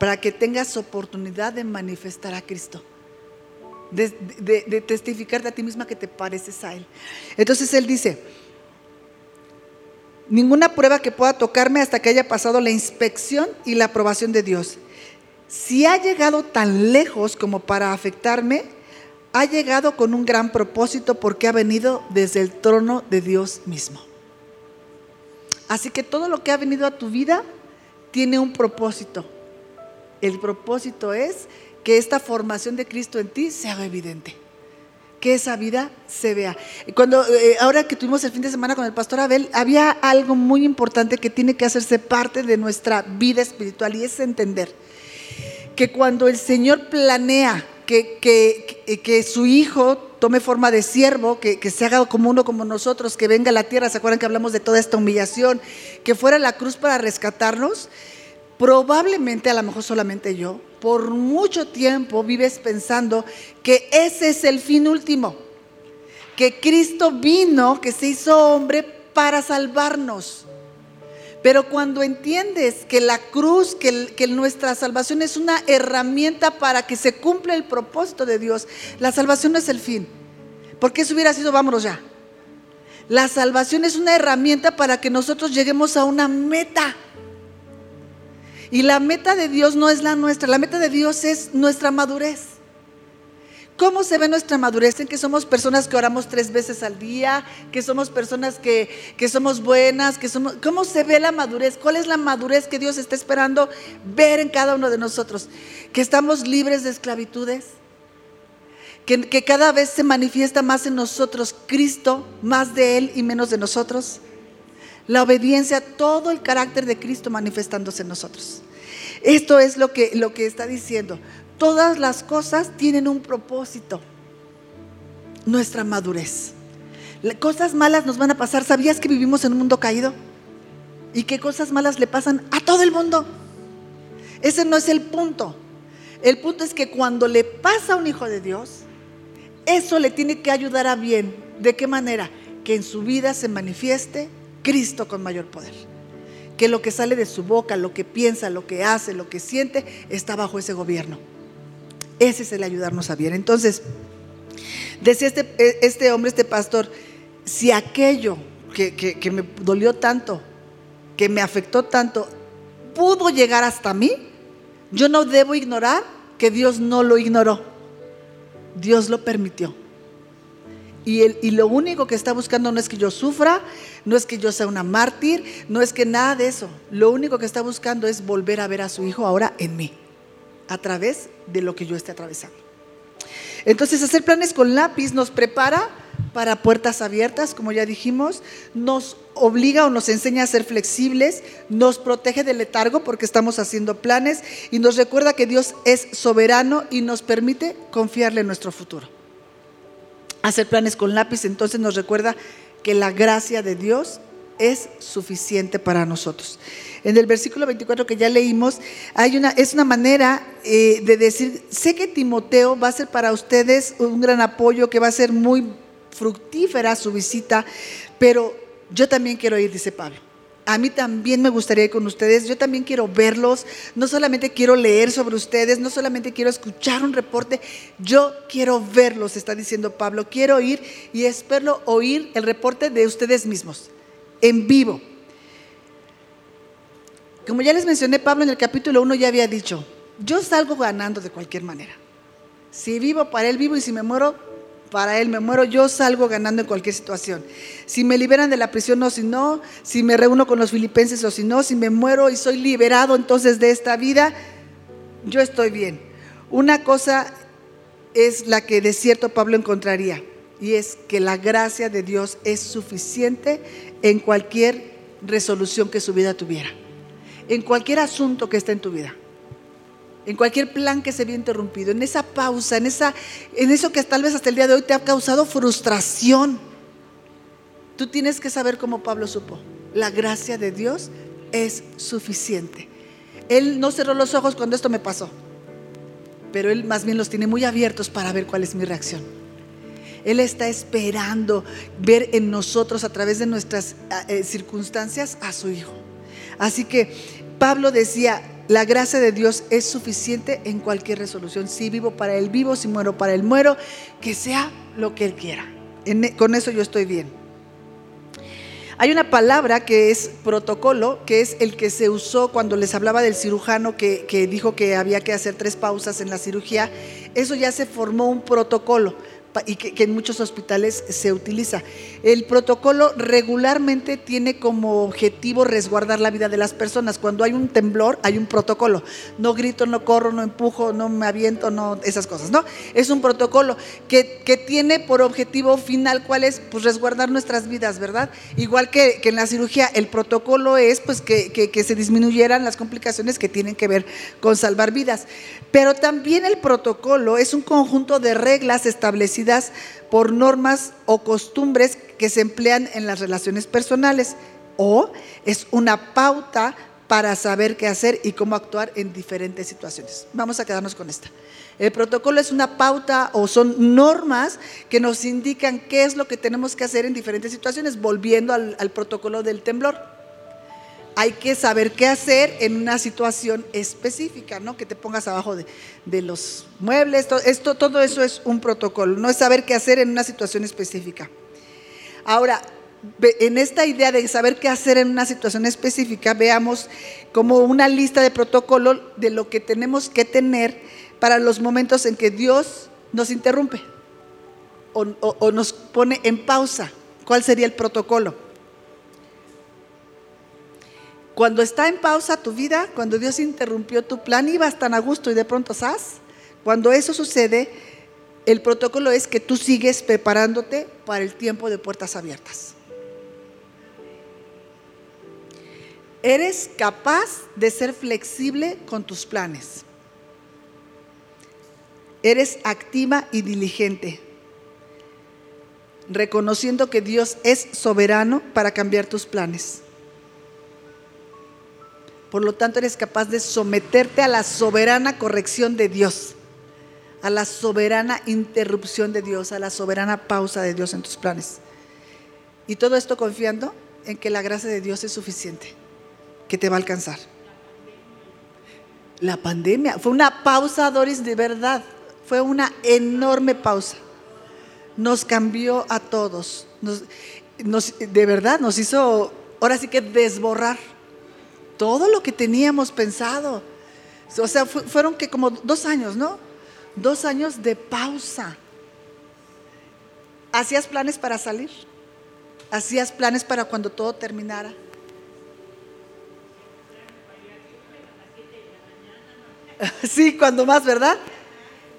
para que tengas oportunidad de manifestar a Cristo, de, de, testificarte a ti misma que te pareces a Él. Entonces Él dice, ninguna prueba que pueda tocarme hasta que haya pasado la inspección y la aprobación de Dios. Si ha llegado tan lejos como para afectarme, ha llegado con un gran propósito porque ha venido desde el trono de Dios mismo. Así que todo lo que ha venido a tu vida tiene un propósito. El propósito es que esta formación de Cristo en ti se haga evidente, que esa vida se vea. Cuando eh, ahora que tuvimos el fin de semana con el pastor Abel, había algo muy importante que tiene que hacerse parte de nuestra vida espiritual y es entender que cuando el Señor planea que, que, su hijo tome forma de siervo, que, que, se haga como uno como nosotros, que venga a la tierra, ¿se acuerdan que hablamos de toda esta humillación? Que fuera la cruz para rescatarnos. Probablemente, a lo mejor solamente yo, por mucho tiempo vives pensando que ese es el fin último, que Cristo vino, que se hizo hombre para salvarnos. Pero cuando entiendes que la cruz, que, nuestra salvación es una herramienta para que se cumpla el propósito de Dios, la salvación no es el fin. Porque eso hubiera sido, vámonos ya. La salvación es una herramienta para que nosotros lleguemos a una meta. Y la meta de Dios no es la nuestra, la meta de Dios es nuestra madurez. ¿Cómo se ve nuestra madurez? En que somos personas que oramos tres veces al día, que somos personas que, somos buenas, que somos. ¿Cómo se ve la madurez? ¿Cuál es la madurez que Dios está esperando ver en cada uno de nosotros? Que estamos libres de esclavitudes. Que, que cada vez se manifiesta más en nosotros Cristo, más de Él y menos de nosotros. La obediencia, todo el carácter de Cristo manifestándose en nosotros. Esto es lo que, lo que está diciendo todas las cosas tienen un propósito. Nuestra madurez. Cosas malas nos van a pasar. ¿Sabías que vivimos en un mundo caído? Y que cosas malas le pasan a todo el mundo. Ese no es el punto. El punto es que cuando le pasa a un hijo de Dios, Eso le tiene que ayudar a bien. ¿De qué manera? Que en su vida se manifieste Cristo con mayor poder. Que lo que sale de su boca, lo que piensa, lo que hace, lo que siente, está bajo ese gobierno. Ese es el ayudarnos a bien. Entonces, decía este, este hombre, este pastor, si aquello que, que me dolió tanto, que me afectó tanto, pudo llegar hasta mí, yo no debo ignorar que Dios no lo ignoró. Dios lo permitió. Y, y, lo único que está buscando no es que yo sufra, no es que yo sea una mártir, no es que nada de eso. Lo único que está buscando es volver a ver a su hijo ahora en mí, a través de lo que yo esté atravesando. Entonces, hacer planes con lápiz nos prepara para puertas abiertas, como ya dijimos, nos obliga o nos enseña a ser flexibles, nos protege del letargo porque estamos haciendo planes y nos recuerda que Dios es soberano y nos permite confiarle en nuestro futuro. Hacer planes con lápiz entonces nos recuerda que la gracia de Dios es suficiente para nosotros. En el versículo 24 que ya leímos, hay una, es una manera eh, de decir, sé que Timoteo va a ser para ustedes un gran apoyo, que va a ser muy fructífera su visita, pero yo también quiero ir, dice Pablo. A mí también me gustaría ir con ustedes, yo también quiero verlos, no solamente quiero leer sobre ustedes, no solamente quiero escuchar un reporte, yo quiero verlos, está diciendo Pablo, quiero ir y espero oír el reporte de ustedes mismos, en vivo. Como ya les mencioné, Pablo en el capítulo 1 ya había dicho, yo salgo ganando de cualquier manera. Si vivo para él vivo y si me muero, para Él me muero, yo salgo ganando en cualquier situación. Si me liberan de la prisión o si no, si me reúno con los filipenses o si no, si me muero y soy liberado entonces de esta vida, yo estoy bien. Una cosa es la que de cierto Pablo encontraría y es que la gracia de Dios es suficiente en cualquier resolución que su vida tuviera, en cualquier asunto que esté en tu vida en cualquier plan que se vea interrumpido, en esa pausa, en, esa, en eso que tal vez hasta el día de hoy te ha causado frustración. Tú tienes que saber cómo Pablo supo. La gracia de Dios es suficiente. Él no cerró los ojos cuando esto me pasó, pero él más bien los tiene muy abiertos para ver cuál es mi reacción. Él está esperando ver en nosotros a través de nuestras eh, circunstancias a su Hijo. Así que Pablo decía, la gracia de Dios es suficiente en cualquier resolución. Si vivo para Él vivo, si muero para Él muero, que sea lo que Él quiera. E, con eso yo estoy bien. Hay una palabra que es protocolo, que es el que se usó cuando les hablaba del cirujano que, que dijo que había que hacer tres pausas en la cirugía. Eso ya se formó un protocolo y que, en muchos hospitales se utiliza. El protocolo regularmente tiene como objetivo resguardar la vida de las personas. Cuando hay un temblor, hay un protocolo. No grito, no corro, no empujo, no me aviento, no esas cosas, ¿no? Es un protocolo que, tiene por objetivo final cuál es, pues resguardar nuestras vidas, ¿verdad? Igual que, en la cirugía, el protocolo es pues que, que se disminuyeran las complicaciones que tienen que ver con salvar vidas. Pero también el protocolo es un conjunto de reglas establecidas por normas o costumbres que se emplean en las relaciones personales o es una pauta para saber qué hacer y cómo actuar en diferentes situaciones. Vamos a quedarnos con esta. El protocolo es una pauta o son normas que nos indican qué es lo que tenemos que hacer en diferentes situaciones, volviendo al, protocolo del temblor hay que saber qué hacer en una situación específica, ¿no? Que te pongas abajo de, los muebles, todo, esto, todo eso es un protocolo, no es saber qué hacer en una situación específica. Ahora, en esta idea de saber qué hacer en una situación específica, veamos como una lista de protocolo de lo que tenemos que tener para los momentos en que Dios nos interrumpe o nos pone en pausa. ¿Cuál sería el protocolo? Cuando está en pausa tu vida, cuando Dios interrumpió tu plan, ibas tan a gusto y de pronto ¿sabes? Cuando eso sucede, el protocolo es que tú sigues preparándote para el tiempo de puertas abiertas. Eres capaz de ser flexible con tus planes. Eres activa y diligente, reconociendo que Dios es soberano para cambiar tus planes. Por lo tanto, eres capaz de someterte a la soberana corrección de Dios. a la soberana interrupción de Dios, a la soberana pausa de Dios en tus planes. Y todo esto confiando en que la gracia de Dios es suficiente, que te va a alcanzar. La pandemia fue una pausa, Doris, de verdad. Fue una enorme pausa. Nos cambió a todos. de verdad, nos hizo, ahora sí que desborrar todo lo que teníamos pensado. O sea, fueron que como dos años, ¿no? Dos años de pausa. ¿Hacías planes para salir? ¿Hacías planes para cuando todo terminara? Sí, cuando más, ¿verdad?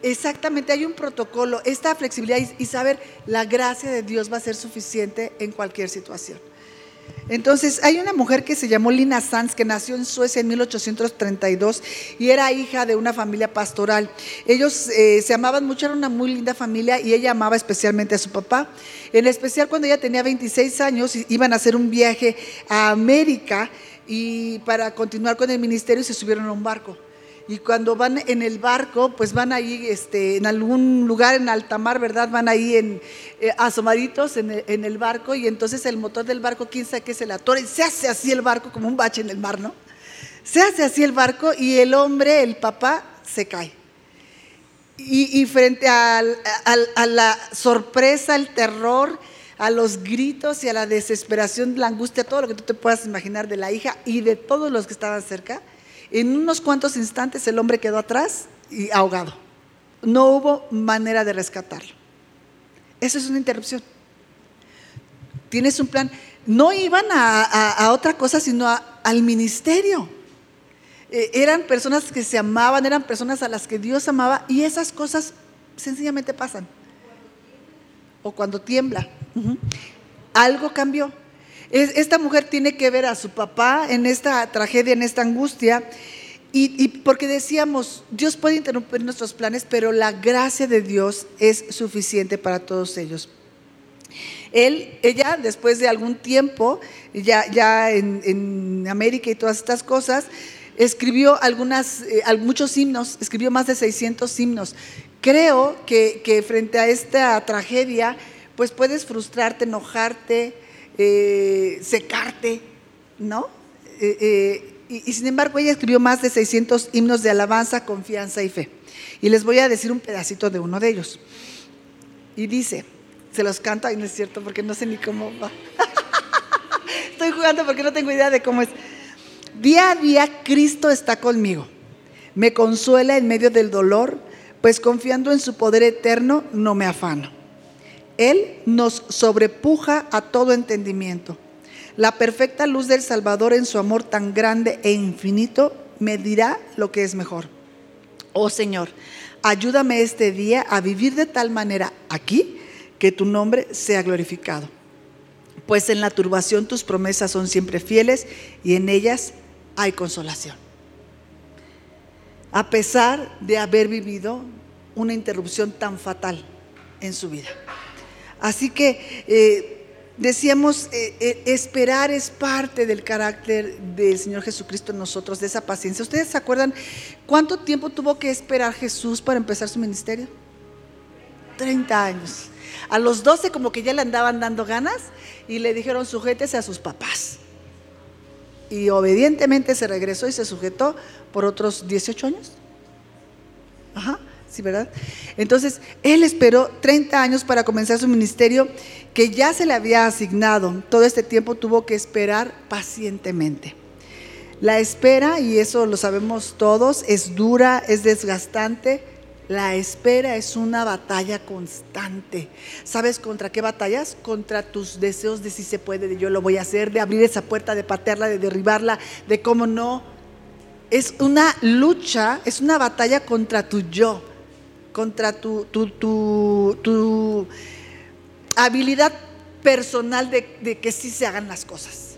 Exactamente, hay un protocolo, esta flexibilidad y, saber la gracia de Dios va a ser suficiente en cualquier situación. Entonces, hay una mujer que se llamó Lina Sanz, que nació en Suecia en 1832 y era hija de una familia pastoral. Ellos eh, se amaban mucho, era una muy linda familia y ella amaba especialmente a su papá. En especial cuando ella tenía 26 años, iban a hacer un viaje a América y para continuar con el ministerio se subieron a un barco y cuando van en el barco, pues van ahí este, en algún lugar en alta mar, ¿verdad? Van ahí en, eh, asomaditos en el, barco y entonces el motor del barco, quién sabe qué es el ator, y se hace así el barco como un bache en el mar, ¿no? Se hace así el barco y el hombre, el papá, se cae. Y, frente a la sorpresa, el terror, a los gritos y a la desesperación, la angustia, todo lo que tú te puedas imaginar de la hija y de todos los que estaban cerca, en unos cuantos instantes el hombre quedó atrás y ahogado. No hubo manera de rescatarlo. Eso es una interrupción. Tienes un plan. No iban a, otra cosa, sino al ministerio. Eh, eran personas que se amaban, eran personas a las que Dios amaba y esas cosas sencillamente pasan. O cuando tiembla. Algo cambió. Esta mujer tiene que ver a su papá en esta tragedia, en esta angustia. Y, porque decíamos, Dios puede interrumpir nuestros planes, pero la gracia de Dios es suficiente para todos ellos. Él, ella, después de algún tiempo, ya, ya en, América y todas estas cosas, escribió algunas, eh, muchos himnos, escribió más de 600 himnos. Creo que, que frente a esta tragedia, pues puedes frustrarte, enojarte, eh, secarte, ¿no? Eh, eh, y, sin embargo ella escribió más de 600 himnos de alabanza, confianza y fe. Y les voy a decir un pedacito de uno de ellos. Y dice, se los canto, y no es cierto porque no sé ni cómo va. Estoy jugando porque no tengo idea de cómo es. Día a día Cristo está conmigo. Me consuela en medio del dolor, pues confiando en su poder eterno no me afano. Él nos sobrepuja a todo entendimiento. La perfecta luz del Salvador en su amor tan grande e infinito me dirá lo que es mejor. Oh Señor, ayúdame este día a vivir de tal manera aquí que tu nombre sea glorificado. Pues en la turbación tus promesas son siempre fieles y en ellas hay consolación. A pesar de haber vivido una interrupción tan fatal en su vida. Así que eh, decíamos, eh, eh, esperar es parte del carácter del Señor Jesucristo en nosotros, de esa paciencia. ¿Ustedes se acuerdan cuánto tiempo tuvo que esperar Jesús para empezar su ministerio? 30 años. A los 12 como que ya le andaban dando ganas y le dijeron sujétese a sus papás. Y obedientemente se regresó y se sujetó por otros 18 años. Ajá. ¿Sí verdad? Entonces, él esperó 30 años para comenzar su ministerio que ya se le había asignado. Todo este tiempo tuvo que esperar pacientemente. La espera, y eso lo sabemos todos, es dura, es desgastante. La espera es una batalla constante. ¿Sabes contra qué batallas? Contra tus deseos de si se puede, de yo lo voy a hacer, de abrir esa puerta, de patearla, de derribarla, de cómo no. Es una lucha, es una batalla contra tu yo contra tu, tu, habilidad personal de, que sí se hagan las cosas.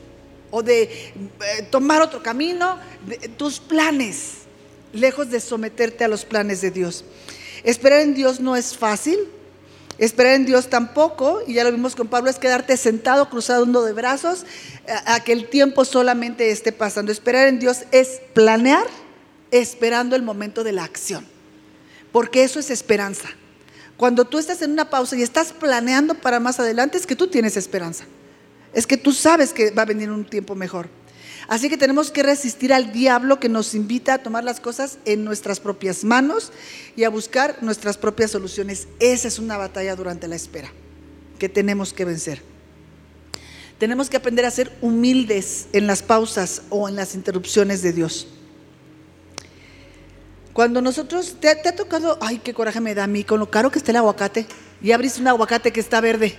O de eh, tomar otro camino, tus planes, lejos de someterte a los planes de Dios. Esperar en Dios no es fácil. Esperar en Dios tampoco, y ya lo vimos con Pablo, es quedarte sentado, cruzado de brazos, a que el tiempo solamente esté pasando. Esperar en Dios es planear esperando el momento de la acción porque eso es esperanza. Cuando tú estás en una pausa y estás planeando para más adelante, es que tú tienes esperanza. Es que tú sabes que va a venir un tiempo mejor. Así que tenemos que resistir al diablo que nos invita a tomar las cosas en nuestras propias manos y a buscar nuestras propias soluciones. Esa es una batalla durante la espera que tenemos que vencer. Tenemos que aprender a ser humildes en las pausas o en las interrupciones de Dios. Cuando nosotros, te, ha tocado, ay, qué coraje me da a mí, con lo caro que está el aguacate, y abriste un aguacate que está verde.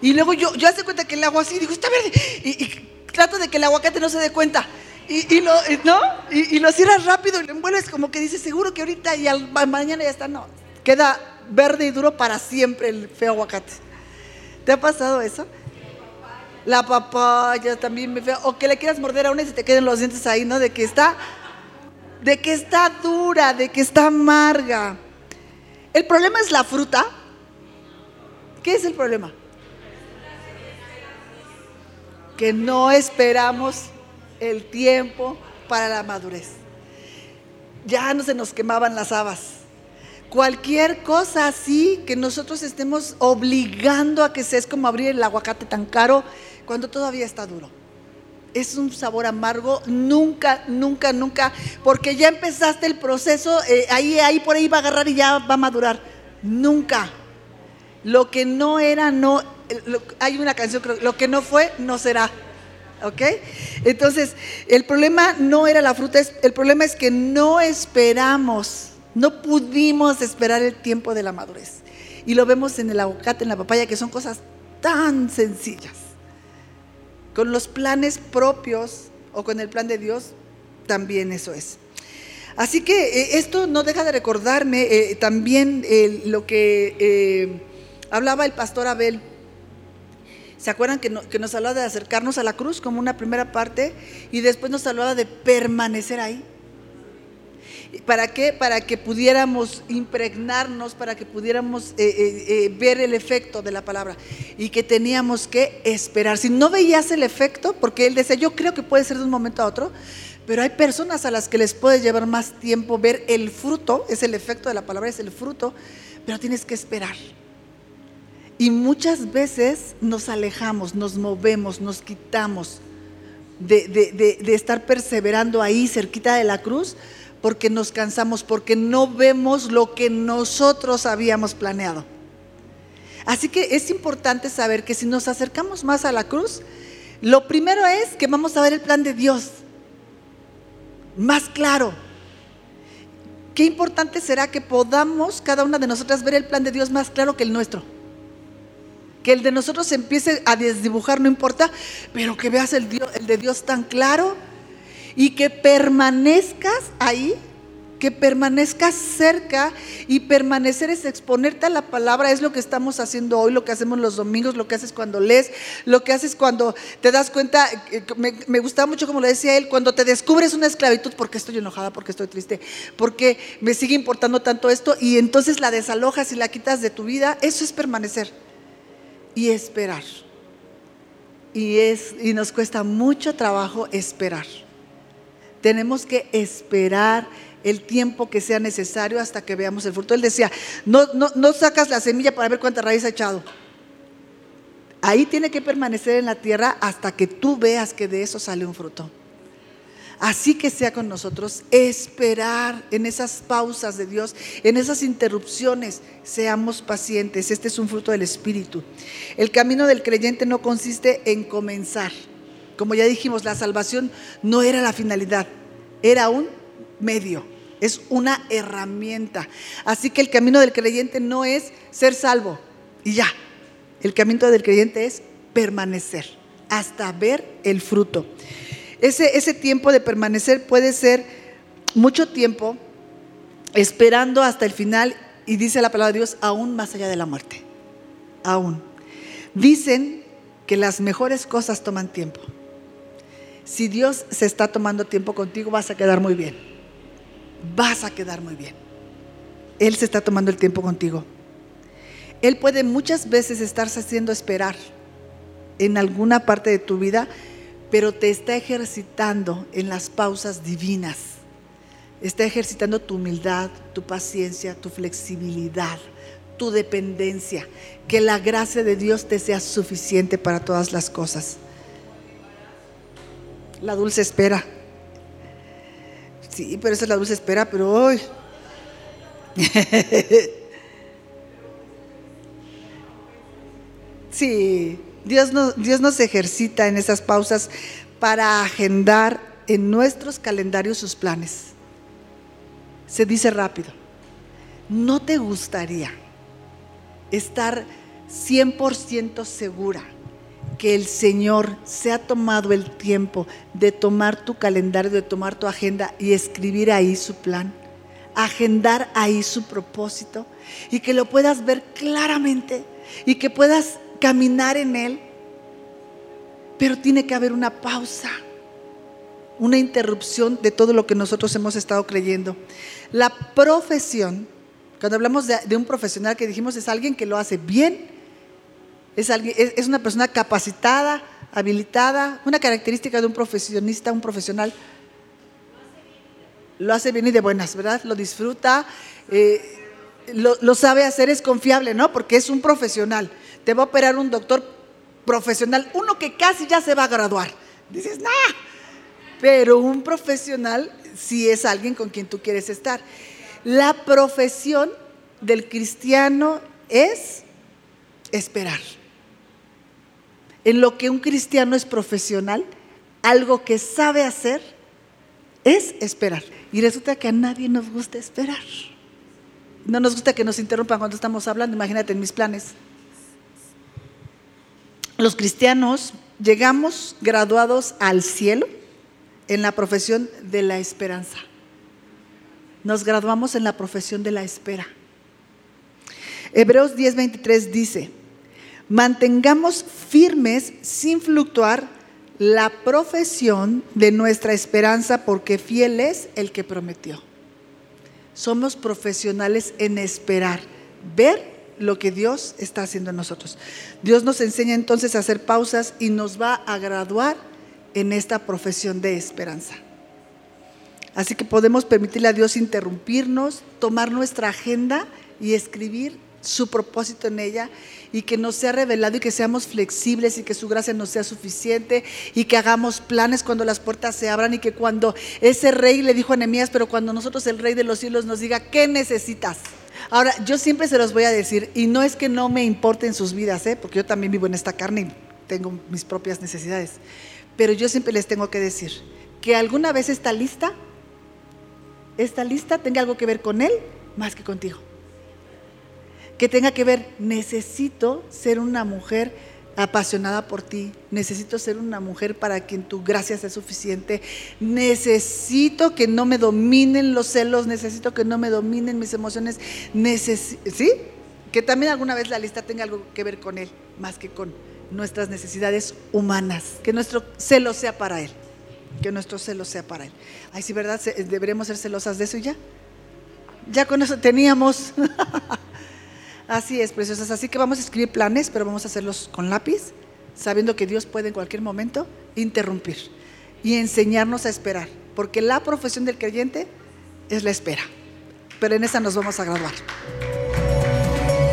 Y luego yo, yo hace cuenta que el agua así, digo, está verde. Y, trato de que el aguacate no se dé cuenta. Y, lo, ¿no? Y, lo cierras rápido y lo envuelves como que dices, seguro que ahorita y al, mañana ya está. No, queda verde y duro para siempre el feo aguacate. ¿Te ha pasado eso? La papaya también me feo. O que le quieras morder a una y se te queden los dientes ahí, ¿no? De que está de que está dura, de que está amarga. El problema es la fruta. ¿Qué es el problema? Que no esperamos el tiempo para la madurez. Ya no se nos quemaban las habas. Cualquier cosa así que nosotros estemos obligando a que sea es como abrir el aguacate tan caro cuando todavía está duro es un sabor amargo, nunca, nunca, nunca, porque ya empezaste el proceso, eh, ahí, ahí por ahí va a agarrar y ya va a madurar. Nunca. Lo que no era, no, hay una canción, lo que no fue, no será. ¿Ok? Entonces, el problema no era la fruta, el problema es que no esperamos, no pudimos esperar el tiempo de la madurez. Y lo vemos en el aguacate, en la papaya, que son cosas tan sencillas con los planes propios o con el plan de Dios, también eso es. Así que eh, esto no deja de recordarme eh, también lo que eh, hablaba el pastor Abel. ¿Se acuerdan que, que, nos hablaba de acercarnos a la cruz como una primera parte y después nos hablaba de permanecer ahí? ¿Para qué? Para que pudiéramos impregnarnos, para que pudiéramos eh, eh, eh, ver el efecto de la palabra y que teníamos que esperar. Si no veías el efecto, porque él decía, yo creo que puede ser de un momento a otro, pero hay personas a las que les puede llevar más tiempo ver el fruto, es el efecto de la palabra, es el fruto, pero tienes que esperar. Y muchas veces nos alejamos, nos movemos, nos quitamos de, de estar perseverando ahí cerquita de la cruz porque nos cansamos, porque no vemos lo que nosotros habíamos planeado. Así que es importante saber que si nos acercamos más a la cruz, lo primero es que vamos a ver el plan de Dios más claro. Qué importante será que podamos cada una de nosotras ver el plan de Dios más claro que el nuestro. Que el de nosotros empiece a desdibujar, no importa, pero que veas el, el de Dios tan claro y que permanezcas ahí, que permanezcas cerca y permanecer es exponerte a la palabra, es lo que estamos haciendo hoy, lo que hacemos los domingos, lo que haces cuando lees, lo que haces cuando te das cuenta, eh, me, gustaba mucho como lo decía él, cuando te descubres una esclavitud, porque estoy enojada, porque estoy triste, porque me sigue importando tanto esto y entonces la desalojas y la quitas de tu vida, eso es permanecer y esperar. Y, es, y nos cuesta mucho trabajo esperar. Tenemos que esperar el tiempo que sea necesario hasta que veamos el fruto. Él decía, no, no, sacas la semilla para ver cuánta raíz ha echado. Ahí tiene que permanecer en la tierra hasta que tú veas que de eso sale un fruto. Así que sea con nosotros, esperar en esas pausas de Dios, en esas interrupciones, seamos pacientes. Este es un fruto del Espíritu. El camino del creyente no consiste en comenzar como ya dijimos, la salvación no era la finalidad, era un medio, es una herramienta. Así que el camino del creyente no es ser salvo y ya. El camino del creyente es permanecer hasta ver el fruto. Ese, ese tiempo de permanecer puede ser mucho tiempo esperando hasta el final y dice la palabra de Dios, aún más allá de la muerte. Aún. Dicen que las mejores cosas toman tiempo si Dios se está tomando tiempo contigo, vas a quedar muy bien. Vas a quedar muy bien. Él se está tomando el tiempo contigo. Él puede muchas veces estarse haciendo esperar en alguna parte de tu vida, pero te está ejercitando en las pausas divinas. está ejercitando tu humildad, tu paciencia, tu flexibilidad, tu dependencia. Que la gracia de Dios te sea suficiente para todas las cosas. La dulce espera. Sí, pero esa es la dulce espera, pero hoy. sí, Dios nos, Dios nos ejercita en esas pausas para agendar en nuestros calendarios sus planes. Se dice rápido. ¿No te gustaría estar 100% segura que el Señor se ha tomado el tiempo de tomar tu calendario, de tomar tu agenda y escribir ahí su plan? Agendar ahí su propósito y que lo puedas ver claramente y que puedas caminar en él. Pero tiene que haber una pausa una interrupción de todo lo que nosotros hemos estado creyendo. La profesión, cuando hablamos de, un profesional que dijimos es alguien que lo hace bien, es, alguien, es, una persona capacitada, habilitada, una característica de un profesionista, un profesional, lo hace bien y de buenas, ¿verdad? Lo disfruta, eh, lo, lo, sabe hacer, es confiable, ¿no? Porque es un profesional. Te va a operar un doctor profesional, uno que casi ya se va a graduar. Dices, nah, pero un profesional sí es alguien con quien tú quieres estar. La profesión del cristiano es esperar. En lo que un cristiano es profesional, algo que sabe hacer es esperar. Y resulta que a nadie nos gusta esperar. No nos gusta que nos interrumpan cuando estamos hablando, imagínate en mis planes. Los cristianos llegamos graduados al cielo en la profesión de la esperanza. Nos graduamos en la profesión de la espera. Hebreos 10:23 dice, mantengamos firmes sin fluctuar la profesión de nuestra esperanza porque fiel es el que prometió. Somos profesionales en esperar, ver lo que Dios está haciendo en nosotros. Dios nos enseña entonces a hacer pausas y nos va a graduar en esta profesión de esperanza. Así que podemos permitirle a Dios interrumpirnos, tomar nuestra agenda y escribir su propósito en ella y que nos sea revelado y que seamos flexibles y que su gracia nos sea suficiente y que hagamos planes cuando las puertas se abran y que cuando ese rey le dijo a Nehemías, pero cuando nosotros el rey de los cielos nos diga, ¿qué necesitas? Ahora, yo siempre se los voy a decir y no es que no me importen sus vidas, ¿eh? porque yo también vivo en esta carne y tengo mis propias necesidades. Pero yo siempre les tengo que decir que alguna vez esta lista, esta lista tenga algo que ver con Él más que contigo. Que tenga que ver, necesito ser una mujer apasionada por ti, necesito ser una mujer para quien tu gracia sea suficiente, necesito que no me dominen los celos, necesito que no me dominen mis emociones, ¿sí? Que también alguna vez la lista tenga algo que ver con Él, más que con nuestras necesidades humanas, que nuestro celo sea para Él, que nuestro celo sea para Él. Ay, sí, ¿verdad? Deberíamos ser celosas de eso ya. Ya con eso teníamos. Así es, preciosas. Así que vamos a escribir planes, pero vamos a hacerlos con lápiz, sabiendo que Dios puede en cualquier momento interrumpir y enseñarnos a esperar, porque la profesión del creyente es la espera. Pero en esa nos vamos a graduar.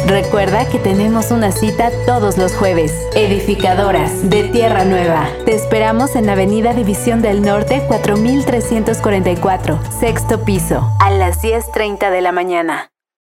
Recuerda que tenemos una cita todos los jueves. Edificadoras de Tierra Nueva. Te esperamos en Avenida División del Norte 4344, sexto piso, a las 10.30 de la mañana.